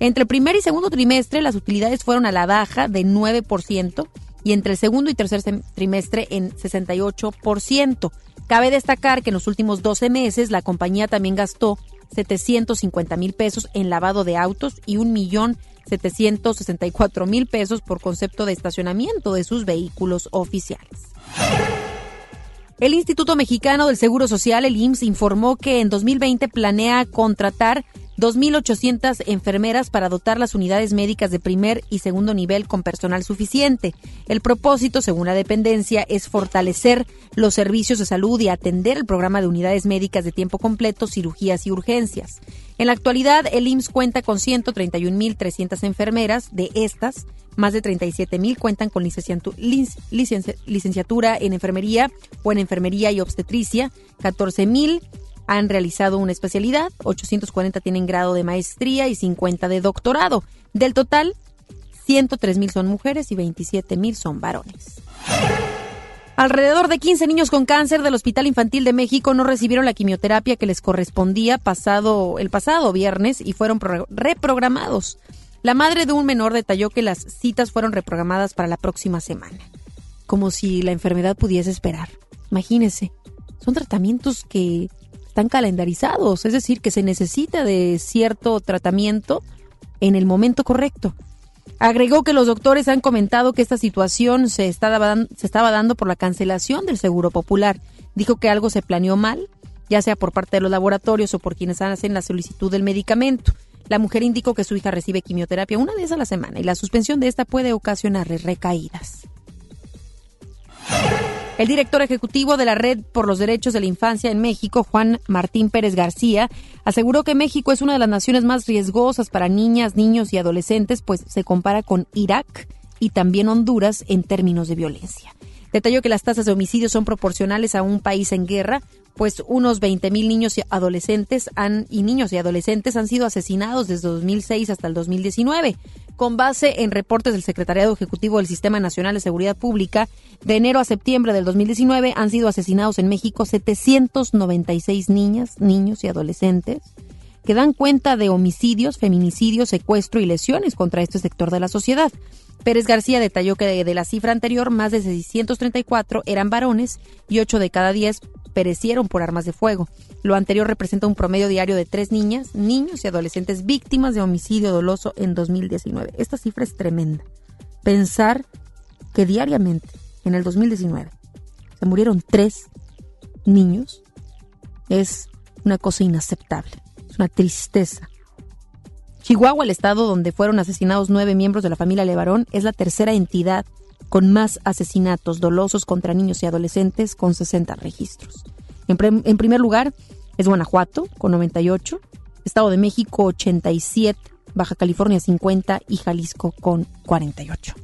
Entre el primer y segundo trimestre, las utilidades fueron a la baja de 9% y entre el segundo y tercer trimestre en 68%. Cabe destacar que en los últimos 12 meses la compañía también gastó 750 mil pesos en lavado de autos y un millón 764 mil pesos por concepto de estacionamiento de sus vehículos oficiales. El Instituto Mexicano del Seguro Social, el IMSS, informó que en 2020 planea contratar 2.800 enfermeras para dotar las unidades médicas de primer y segundo nivel con personal suficiente. El propósito, según la dependencia, es fortalecer los servicios de salud y atender el programa de unidades médicas de tiempo completo, cirugías y urgencias. En la actualidad, el IMSS cuenta con 131.300 enfermeras. De estas, más de 37.000 cuentan con licenciatura en enfermería o en enfermería y obstetricia, 14.000 han realizado una especialidad, 840 tienen grado de maestría y 50 de doctorado. Del total, 103 mil son mujeres y 27 mil son varones. Alrededor de 15 niños con cáncer del Hospital Infantil de México no recibieron la quimioterapia que les correspondía pasado, el pasado viernes y fueron reprogramados. La madre de un menor detalló que las citas fueron reprogramadas para la próxima semana, como si la enfermedad pudiese esperar. Imagínese, son tratamientos que están calendarizados, es decir, que se necesita de cierto tratamiento en el momento correcto. Agregó que los doctores han comentado que esta situación se estaba, se estaba dando por la cancelación del Seguro Popular. Dijo que algo se planeó mal, ya sea por parte de los laboratorios o por quienes hacen la solicitud del medicamento. La mujer indicó que su hija recibe quimioterapia una vez a la semana y la suspensión de esta puede ocasionarle recaídas. El director ejecutivo de la Red por los Derechos de la Infancia en México, Juan Martín Pérez García, aseguró que México es una de las naciones más riesgosas para niñas, niños y adolescentes, pues se compara con Irak y también Honduras en términos de violencia. Detalló que las tasas de homicidios son proporcionales a un país en guerra, pues unos 20.000 niños y adolescentes han, y niños y adolescentes han sido asesinados desde 2006 hasta el 2019 con base en reportes del Secretariado Ejecutivo del Sistema Nacional de Seguridad Pública, de enero a septiembre del 2019 han sido asesinados en México 796 niñas, niños y adolescentes que dan cuenta de homicidios, feminicidios, secuestro y lesiones contra este sector de la sociedad. Pérez García detalló que de la cifra anterior, más de 634 eran varones y 8 de cada 10 perecieron por armas de fuego. Lo anterior representa un promedio diario de tres niñas, niños y adolescentes víctimas de homicidio doloso en 2019. Esta cifra es tremenda. Pensar que diariamente, en el 2019, se murieron tres niños es una cosa inaceptable. Es una tristeza. Chihuahua, el estado donde fueron asesinados nueve miembros de la familia Levarón, es la tercera entidad con más asesinatos dolosos contra niños y adolescentes con 60 registros. En, primer lugar es Guanajuato con 98, Estado de México 87, Baja California 50 y Jalisco con 48.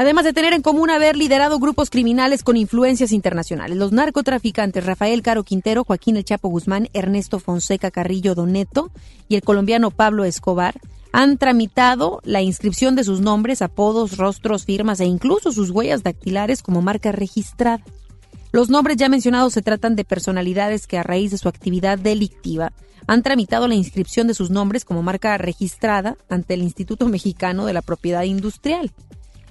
Además de tener en común haber liderado grupos criminales con influencias internacionales, los narcotraficantes Rafael Caro Quintero, Joaquín El Chapo Guzmán, Ernesto Fonseca Carrillo Doneto y el colombiano Pablo Escobar han tramitado la inscripción de sus nombres, apodos, rostros, firmas e incluso sus huellas dactilares como marca registrada. Los nombres ya mencionados se tratan de personalidades que a raíz de su actividad delictiva han tramitado la inscripción de sus nombres como marca registrada ante el Instituto Mexicano de la Propiedad Industrial.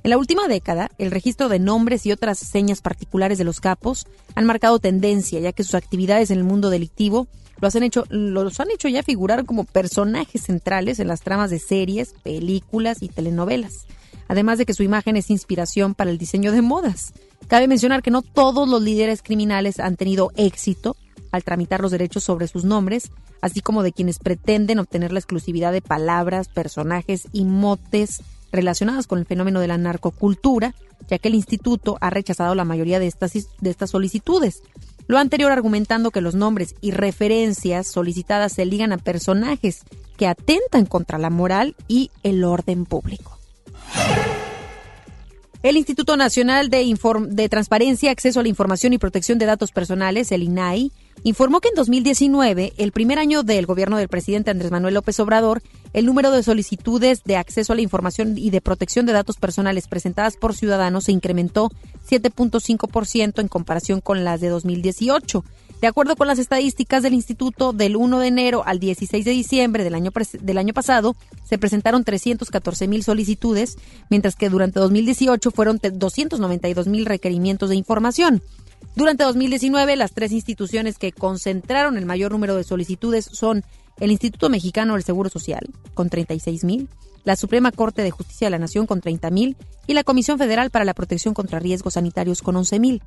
En la última década, el registro de nombres y otras señas particulares de los capos han marcado tendencia, ya que sus actividades en el mundo delictivo los han hecho, los han hecho ya figurar como personajes centrales en las tramas de series, películas y telenovelas. Además de que su imagen es inspiración para el diseño de modas. Cabe mencionar que no todos los líderes criminales han tenido éxito al tramitar los derechos sobre sus nombres, así como de quienes pretenden obtener la exclusividad de palabras, personajes y motes relacionadas con el fenómeno de la narcocultura, ya que el instituto ha rechazado la mayoría de estas, de estas solicitudes. Lo anterior argumentando que los nombres y referencias solicitadas se ligan a personajes que atentan contra la moral y el orden público. El Instituto Nacional de, de, Transparencia, Acceso a la Información y Protección de Datos Personales, el INAI, informó que en 2019, el primer año del gobierno del presidente Andrés Manuel López Obrador, el número de solicitudes de acceso a la información y de protección de datos personales presentadas por ciudadanos se incrementó 7.5% en comparación con las de 2018. De acuerdo con las estadísticas del instituto, del 1 de enero al 16 de diciembre del año, del año pasado se presentaron 314 mil solicitudes, mientras que durante 2018 fueron 292 mil requerimientos de información. Durante 2019, las tres instituciones que concentraron el mayor número de solicitudes son el Instituto Mexicano del Seguro Social, con 36 mil, la Suprema Corte de Justicia de la Nación, con 30 mil, y la Comisión Federal para la Protección contra Riesgos Sanitarios, con 11 mil.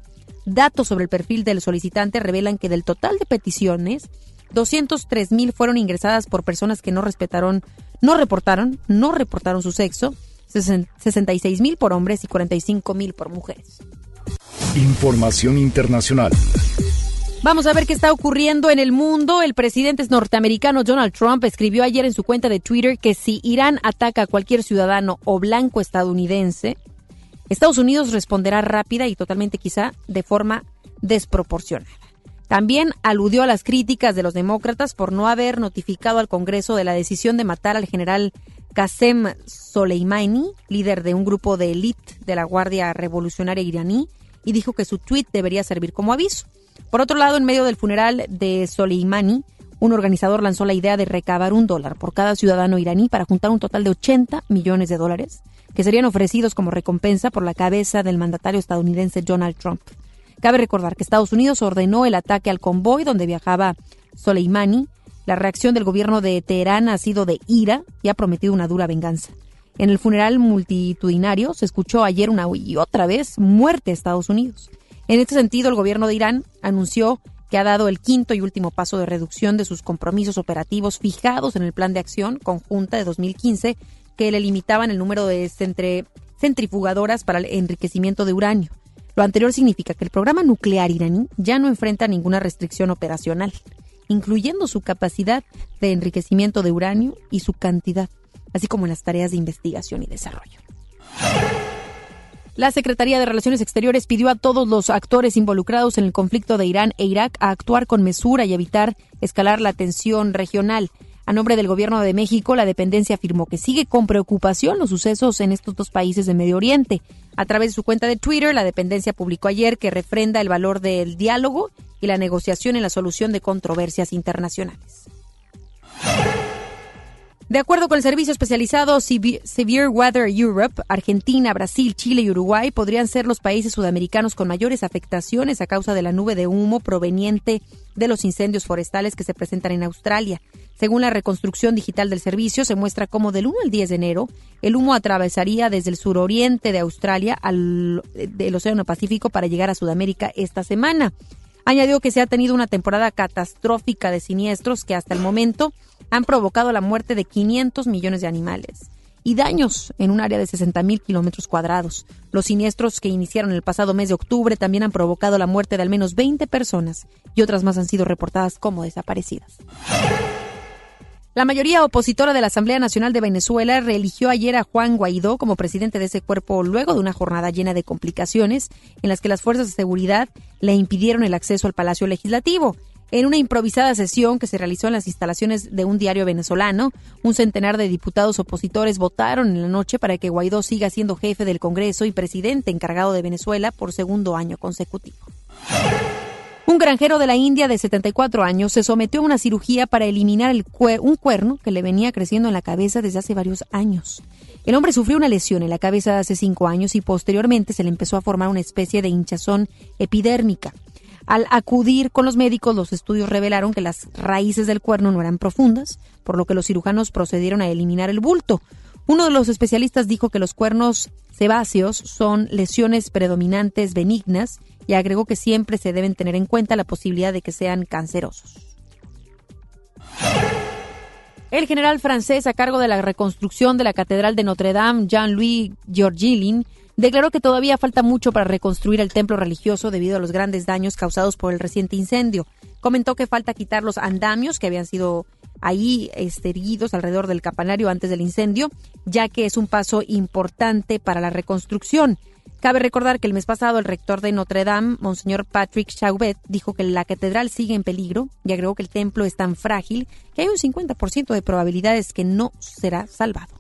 Datos sobre el perfil del solicitante revelan que del total de peticiones, 203 mil fueron ingresadas por personas que no respetaron, no reportaron, no reportaron su sexo, 66 mil por hombres y 45 mil por mujeres. Información internacional. Vamos a ver qué está ocurriendo en el mundo. El presidente norteamericano Donald Trump escribió ayer en su cuenta de Twitter que si Irán ataca a cualquier ciudadano o blanco estadounidense, Estados Unidos responderá rápida y totalmente quizá de forma desproporcionada. También aludió a las críticas de los demócratas por no haber notificado al Congreso de la decisión de matar al general Qasem Soleimani, líder de un grupo de élite de la Guardia Revolucionaria iraní, y dijo que su tuit debería servir como aviso. Por otro lado, en medio del funeral de Soleimani, un organizador lanzó la idea de recabar un dólar por cada ciudadano iraní para juntar un total de 80 millones de dólares que serían ofrecidos como recompensa por la cabeza del mandatario estadounidense Donald Trump. Cabe recordar que Estados Unidos ordenó el ataque al convoy donde viajaba Soleimani. La reacción del gobierno de Teherán ha sido de ira y ha prometido una dura venganza. En el funeral multitudinario se escuchó ayer una y otra vez muerte a Estados Unidos. En este sentido, el gobierno de Irán anunció que ha dado el quinto y último paso de reducción de sus compromisos operativos fijados en el Plan de Acción Conjunta de 2015, que le limitaban el número de centrifugadoras para el enriquecimiento de uranio. Lo anterior significa que el programa nuclear iraní ya no enfrenta ninguna restricción operacional, incluyendo su capacidad de enriquecimiento de uranio y su cantidad, así como en las tareas de investigación y desarrollo. La Secretaría de Relaciones Exteriores pidió a todos los actores involucrados en el conflicto de Irán e Irak a actuar con mesura y evitar escalar la tensión regional. A nombre del Gobierno de México, la dependencia afirmó que sigue con preocupación los sucesos en estos dos países de Medio Oriente. A través de su cuenta de Twitter, la dependencia publicó ayer que refrenda el valor del diálogo y la negociación en la solución de controversias internacionales. De acuerdo con el servicio especializado Severe Weather Europe, Argentina, Brasil, Chile y Uruguay podrían ser los países sudamericanos con mayores afectaciones a causa de la nube de humo proveniente de los incendios forestales que se presentan en Australia. Según la reconstrucción digital del servicio, se muestra cómo del 1 al 10 de enero el humo atravesaría desde el suroriente de Australia al del Océano Pacífico para llegar a Sudamérica esta semana. Añadió que se ha tenido una temporada catastrófica de siniestros que hasta el momento han provocado la muerte de 500 millones de animales y daños en un área de 60 mil kilómetros cuadrados. Los siniestros que iniciaron el pasado mes de octubre también han provocado la muerte de al menos 20 personas y otras más han sido reportadas como desaparecidas. La mayoría opositora de la Asamblea Nacional de Venezuela reeligió ayer a Juan Guaidó como presidente de ese cuerpo luego de una jornada llena de complicaciones en las que las fuerzas de seguridad le impidieron el acceso al Palacio Legislativo. En una improvisada sesión que se realizó en las instalaciones de un diario venezolano, un centenar de diputados opositores votaron en la noche para que Guaidó siga siendo jefe del Congreso y presidente encargado de Venezuela por segundo año consecutivo. Un granjero de la India de 74 años se sometió a una cirugía para eliminar el un cuerno que le venía creciendo en la cabeza desde hace varios años. El hombre sufrió una lesión en la cabeza hace cinco años y posteriormente se le empezó a formar una especie de hinchazón epidérmica. Al acudir con los médicos, los estudios revelaron que las raíces del cuerno no eran profundas, por lo que los cirujanos procedieron a eliminar el bulto. Uno de los especialistas dijo que los cuernos sebáceos son lesiones predominantes benignas y agregó que siempre se deben tener en cuenta la posibilidad de que sean cancerosos. El general francés a cargo de la reconstrucción de la Catedral de Notre Dame, Jean-Louis Georgilin, declaró que todavía falta mucho para reconstruir el templo religioso debido a los grandes daños causados por el reciente incendio. Comentó que falta quitar los andamios que habían sido ahí erguidos alrededor del campanario antes del incendio, ya que es un paso importante para la reconstrucción. Cabe recordar que el mes pasado el rector de Notre Dame, Monseñor Patrick Chauvet, dijo que la catedral sigue en peligro y agregó que el templo es tan frágil que hay un 50% de probabilidades que no será salvado.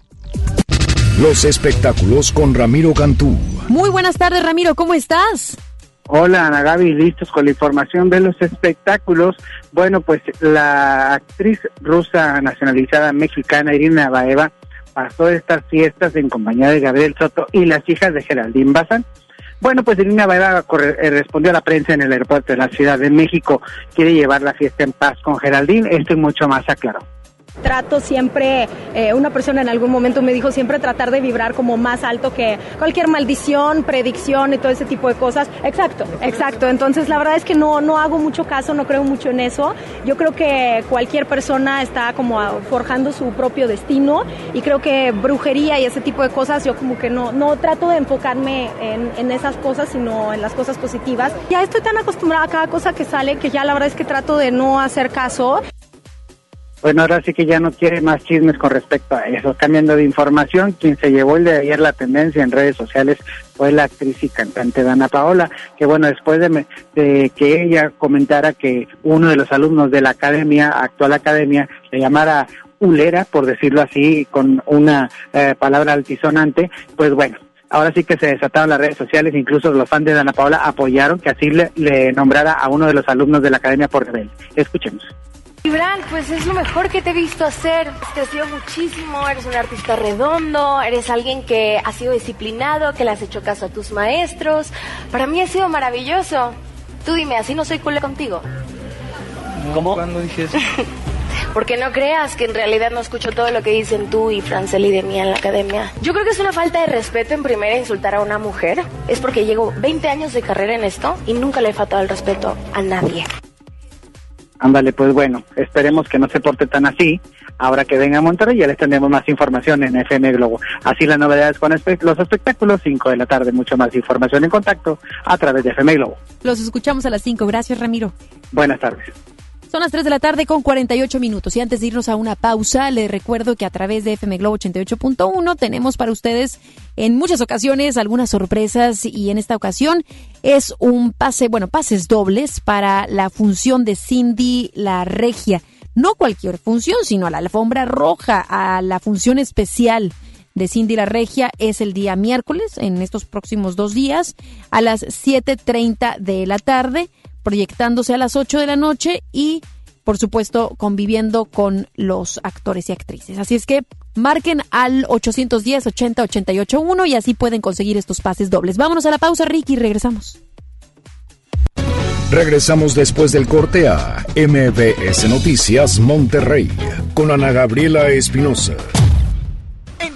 Los espectáculos con Ramiro Cantú. Muy buenas tardes, Ramiro, ¿cómo estás? Hola, Ana Gaby, listos con la información de los espectáculos. Bueno, pues la actriz rusa nacionalizada mexicana Irina Baeva pasó estas fiestas en compañía de Gabriel Soto y las hijas de Geraldine Bazán. Bueno, pues Irina Baeva eh, respondió a la prensa en el aeropuerto de la Ciudad de México. Quiere llevar la fiesta en paz con Geraldine. Esto y mucho más aclaró. Trato siempre, eh, una persona en algún momento me dijo siempre tratar de vibrar como más alto que cualquier maldición, predicción y todo ese tipo de cosas. Exacto, exacto. Entonces la verdad es que no, no hago mucho caso, no creo mucho en eso. Yo creo que cualquier persona está como forjando su propio destino y creo que brujería y ese tipo de cosas yo como que no, no trato de enfocarme en, en esas cosas, sino en las cosas positivas. Ya estoy tan acostumbrada a cada cosa que sale que ya la verdad es que trato de no hacer caso. Bueno, ahora sí que ya no quiere más chismes con respecto a eso. Cambiando de información, quien se llevó el de ayer la tendencia en redes sociales fue la actriz y cantante Dana Paola, que bueno, después de, que ella comentara que uno de los alumnos de la academia, actual academia, le llamara ulera, por decirlo así, con una eh, palabra altisonante, pues bueno, ahora sí que se desataron las redes sociales, incluso los fans de Dana Paola apoyaron que así le, le nombrara a uno de los alumnos de la academia por rebelde. Escuchemos. Gibran, pues es lo mejor que te he visto hacer. Te sido muchísimo, eres un artista redondo, eres alguien que ha sido disciplinado, que le has hecho caso a tus maestros. Para mí ha sido maravilloso. Tú dime, así no soy cool contigo. ¿Cómo? ¿Cuándo dije eso? Porque no creas que en realidad no escucho todo lo que dicen tú y Franceli de mí en la academia. Yo creo que es una falta de respeto en primera insultar a una mujer. Es porque llevo 20 años de carrera en esto y nunca le he faltado el respeto a nadie. Ándale, pues bueno, esperemos que no se porte tan así. Ahora que venga a Monterrey ya les tendremos más información en FM Globo. Así las novedades con los espectáculos, 5 de la tarde, mucho más información en contacto a través de FM Globo. Los escuchamos a las 5. Gracias, Ramiro. Buenas tardes. Son las 3 de la tarde con 48 minutos y antes de irnos a una pausa, les recuerdo que a través de FM Globo 88.1 tenemos para ustedes en muchas ocasiones algunas sorpresas y en esta ocasión es un pase, bueno, pases dobles para la función de Cindy La Regia. No cualquier función, sino a la alfombra roja, a la función especial de Cindy La Regia es el día miércoles, en estos próximos dos días, a las 7.30 de la tarde proyectándose a las 8 de la noche y, por supuesto, conviviendo con los actores y actrices. Así es que marquen al 810 80 88 1 y así pueden conseguir estos pases dobles. Vámonos a la pausa, Ricky, regresamos. Regresamos después del corte a MBS Noticias Monterrey con Ana Gabriela Espinosa.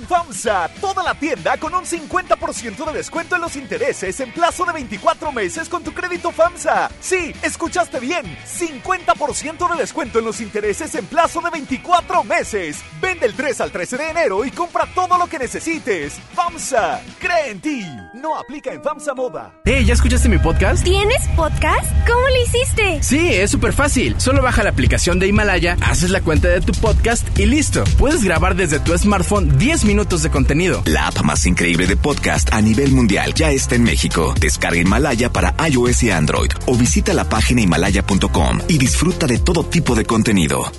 FAMSA, toda la tienda con un 50% de descuento en los intereses en plazo de 24 meses con tu crédito FAMSA. Sí, escuchaste bien, 50% de descuento en los intereses en plazo de 24 meses. Vende el 3 al 13 de enero y compra todo lo que necesites. FAMSA, cree en ti. No aplica en FAMSA Moda. Hey, ¿ya escuchaste mi podcast? ¿Tienes podcast? ¿Cómo lo hiciste? Sí, es súper fácil. Solo baja la aplicación de Himalaya, haces la cuenta de tu podcast y listo. Puedes grabar desde tu smartphone 10 minutos minutos de contenido. La app más increíble de podcast a nivel mundial ya está en México. Descarga Himalaya para iOS y Android o visita la página himalaya.com y disfruta de todo tipo de contenido.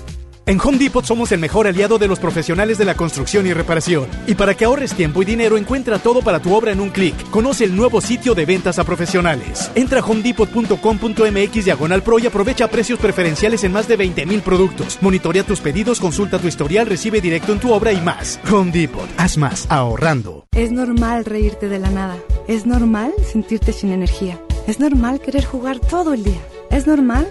En Home Depot somos el mejor aliado de los profesionales de la construcción y reparación. Y para que ahorres tiempo y dinero, encuentra todo para tu obra en un clic. Conoce el nuevo sitio de ventas a profesionales. Entra a homedepot.com.mx diagonal pro y aprovecha precios preferenciales en más de 20.000 productos. Monitorea tus pedidos, consulta tu historial, recibe directo en tu obra y más. Home Depot. Haz más ahorrando. Es normal reírte de la nada. Es normal sentirte sin energía. Es normal querer jugar todo el día. Es normal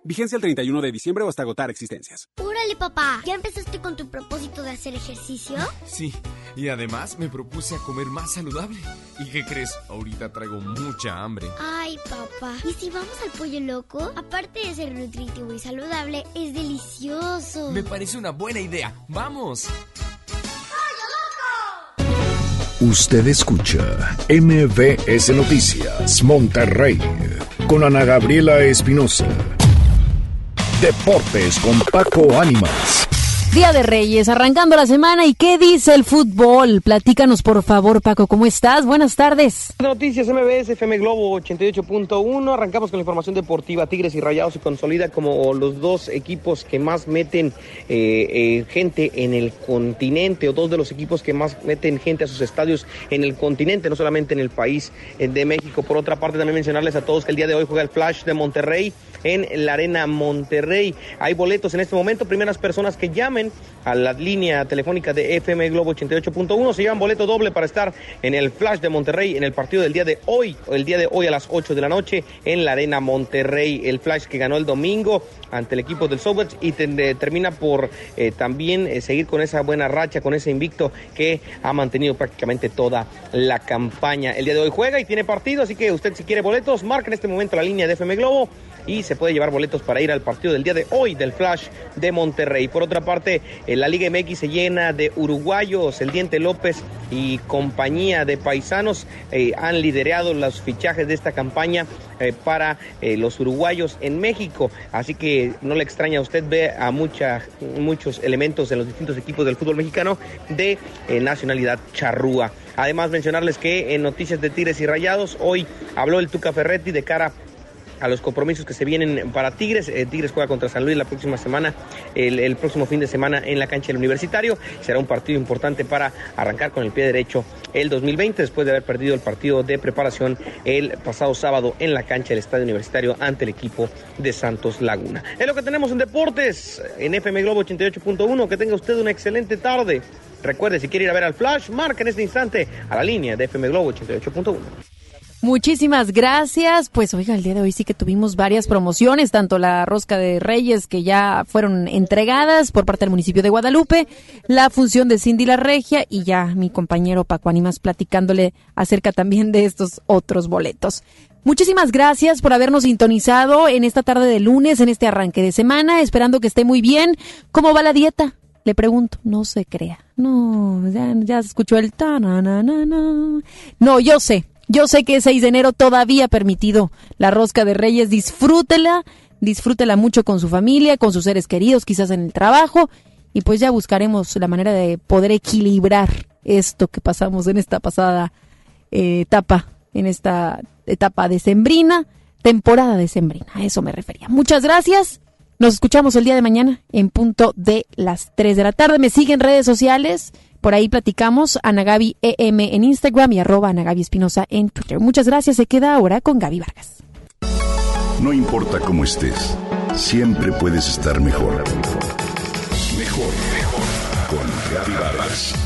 Vigencia el 31 de diciembre o hasta agotar existencias. Órale, papá, ¿ya empezaste con tu propósito de hacer ejercicio? Sí, y además me propuse a comer más saludable. ¿Y qué crees? Ahorita traigo mucha hambre. Ay, papá, ¿y si vamos al pollo loco? Aparte de ser nutritivo y saludable, es delicioso. Me parece una buena idea. ¡Vamos! Usted escucha MBS Noticias Monterrey con Ana Gabriela Espinosa. Deportes con Paco Ánimas. Día de Reyes, arrancando la semana. ¿Y qué dice el fútbol? Platícanos, por favor, Paco. ¿Cómo estás? Buenas tardes. Noticias MBS FM Globo 88.1. Arrancamos con la información deportiva. Tigres y Rayados se consolida como los dos equipos que más meten eh, eh, gente en el continente, o dos de los equipos que más meten gente a sus estadios en el continente, no solamente en el país eh, de México. Por otra parte, también mencionarles a todos que el día de hoy juega el Flash de Monterrey en la Arena Monterrey. Hay boletos en este momento. Primeras personas que llamen a la línea telefónica de FM Globo 88.1 se llevan boleto doble para estar en el Flash de Monterrey en el partido del día de hoy, el día de hoy a las 8 de la noche en la Arena Monterrey. El Flash que ganó el domingo ante el equipo del Soviets y te, termina por eh, también eh, seguir con esa buena racha, con ese invicto que ha mantenido prácticamente toda la campaña. El día de hoy juega y tiene partido, así que usted si quiere boletos, marca en este momento la línea de FM Globo y se puede llevar boletos para ir al partido del día de hoy del Flash de Monterrey. Por otra parte, eh, la Liga MX se llena de uruguayos, el Diente López y compañía de paisanos eh, han liderado los fichajes de esta campaña eh, para los uruguayos en México. Así que no le extraña a usted ver a muchos elementos en los distintos equipos del fútbol mexicano de nacionalidad charrúa. Además, mencionarles que en Noticias de Tigres y Rayados, hoy habló el Tuca Ferretti de cara a los compromisos que se vienen para Tigres. Eh, Tigres juega contra San Luis la próxima semana, el, próximo fin de semana en la cancha del Universitario. Será un partido importante para arrancar con el pie derecho el 2020 después de haber perdido el partido de preparación el pasado sábado en la cancha del Estadio Universitario ante el equipo de Santos Laguna. Es lo que tenemos en deportes en FM Globo 88.1. Que tenga usted una excelente tarde. Recuerde, si quiere ir a ver al Flash, marca en este instante a la línea de FM Globo 88.1. Muchísimas gracias. Pues oiga, el día de hoy sí que tuvimos varias promociones, tanto la rosca de Reyes que ya fueron entregadas por parte del municipio de Guadalupe, la función de Cindy La Regia y ya mi compañero Paco Animas platicándole acerca también de estos otros boletos. Muchísimas gracias por habernos sintonizado en esta tarde de lunes, en este arranque de semana, esperando que esté muy bien. ¿Cómo va la dieta? Le pregunto, no se crea. No, ya, ya escuchó el ta No, yo sé, yo sé que es 6 de enero todavía permitido la rosca de Reyes. Disfrútela, disfrútela mucho con su familia, con sus seres queridos, quizás en el trabajo. Y pues ya buscaremos la manera de poder equilibrar esto que pasamos en esta pasada eh, etapa, en esta etapa decembrina, temporada decembrina, a eso me refería. Muchas gracias. Nos escuchamos el día de mañana en punto de las 3 de la tarde. Me siguen en redes sociales. Por ahí platicamos. Anagabi EM en Instagram y arroba Anagabi Espinosa en Twitter. Muchas gracias. Se queda ahora con Gaby Vargas. No importa cómo estés, siempre puedes estar mejor. Mejor, mejor. Con Gaby Vargas.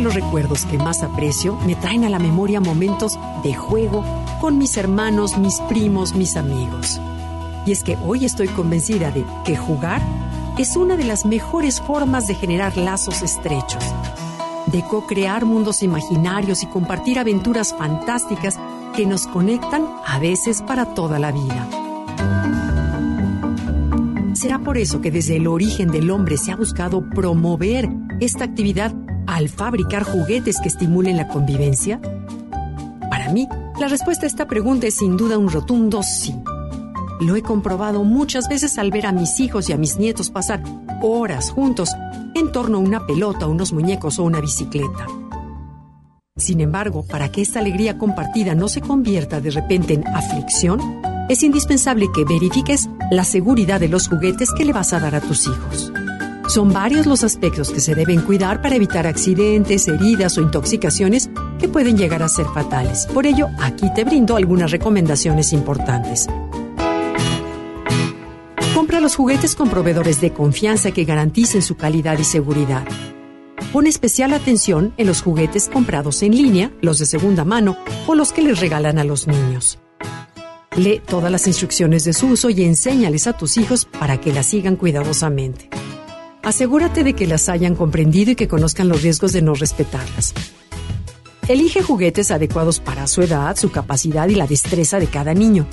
Los recuerdos que más aprecio me traen a la memoria momentos de juego con mis hermanos, mis primos, mis amigos. Y es que hoy estoy convencida de que jugar es una de las mejores formas de generar lazos estrechos, de co-crear mundos imaginarios y compartir aventuras fantásticas que nos conectan a veces para toda la vida. ¿Será por eso que desde el origen del hombre se ha buscado promover esta actividad al fabricar juguetes que estimulen la convivencia? Para mí, la respuesta a esta pregunta es sin duda un rotundo sí. Lo he comprobado muchas veces al ver a mis hijos y a mis nietos pasar horas juntos en torno a una pelota, unos muñecos o una bicicleta. Sin embargo, para que esta alegría compartida no se convierta de repente en aflicción, es indispensable que verifiques la seguridad de los juguetes que le vas a dar a tus hijos. Son varios los aspectos que se deben cuidar para evitar accidentes, heridas o intoxicaciones que pueden llegar a ser fatales. Por ello, aquí te brindo algunas recomendaciones importantes. Compra los juguetes con proveedores de confianza que garanticen su calidad y seguridad. Pon especial atención en los juguetes comprados en línea, los de segunda mano o los que les regalan a los niños. Lee todas las instrucciones de su uso y enséñales a tus hijos para que las sigan cuidadosamente. Asegúrate de que las hayan comprendido y que conozcan los riesgos de no respetarlas. Elige juguetes adecuados para su edad, su capacidad y la destreza de cada niño.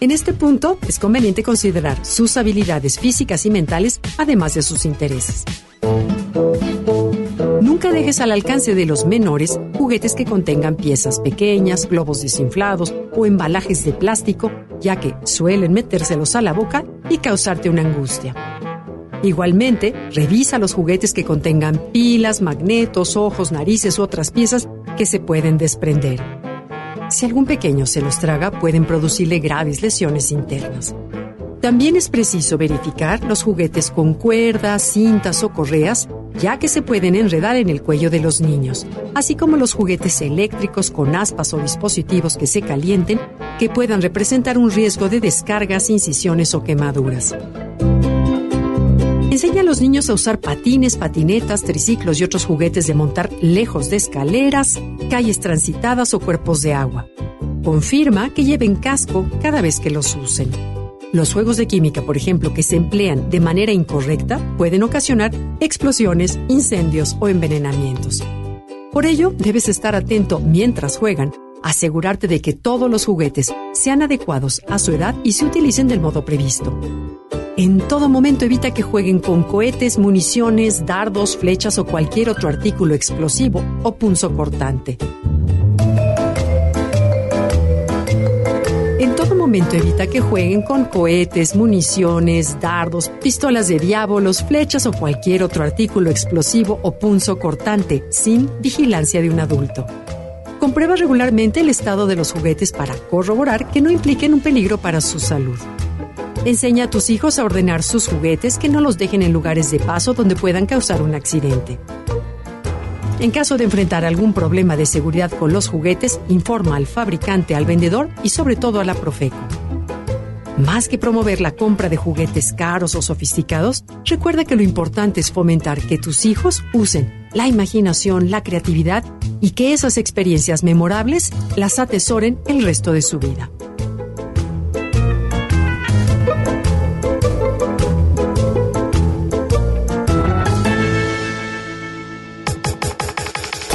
En este punto, es conveniente considerar sus habilidades físicas y mentales, además de sus intereses. Nunca dejes al alcance de los menores juguetes que contengan piezas pequeñas, globos desinflados o embalajes de plástico, ya que suelen metérselos a la boca y causarte una angustia. Igualmente, revisa los juguetes que contengan pilas, magnetos, ojos, narices u otras piezas que se pueden desprender. Si algún pequeño se los traga, pueden producirle graves lesiones internas. También es preciso verificar los juguetes con cuerdas, cintas o correas, ya que se pueden enredar en el cuello de los niños, así como los juguetes eléctricos con aspas o dispositivos que se calienten, que puedan representar un riesgo de descargas, incisiones o quemaduras. Enseña a los niños a usar patines, patinetas, triciclos y otros juguetes de montar lejos de escaleras, calles transitadas o cuerpos de agua. Confirma que lleven casco cada vez que los usen. Los juegos de química, por ejemplo, que se emplean de manera incorrecta, pueden ocasionar explosiones, incendios o envenenamientos. Por ello, debes estar atento mientras juegan, asegurarte de que todos los juguetes sean adecuados a su edad y se utilicen del modo previsto. En todo momento evita que jueguen con cohetes, municiones, dardos, flechas o cualquier otro artículo explosivo o punzo cortante. En todo momento evita que jueguen con cohetes, municiones, dardos, pistolas de diábolos, flechas o cualquier otro artículo explosivo o punzo cortante, sin vigilancia de un adulto. Comprueba regularmente el estado de los juguetes para corroborar que no impliquen un peligro para su salud. Enseña a tus hijos a ordenar sus juguetes que no los dejen en lugares de paso donde puedan causar un accidente. En caso de enfrentar algún problema de seguridad con los juguetes, informa al fabricante, al vendedor y sobre todo a la Profeco. Más que promover la compra de juguetes caros o sofisticados, recuerda que lo importante es fomentar que tus hijos usen la imaginación, la creatividad y que esas experiencias memorables las atesoren el resto de su vida.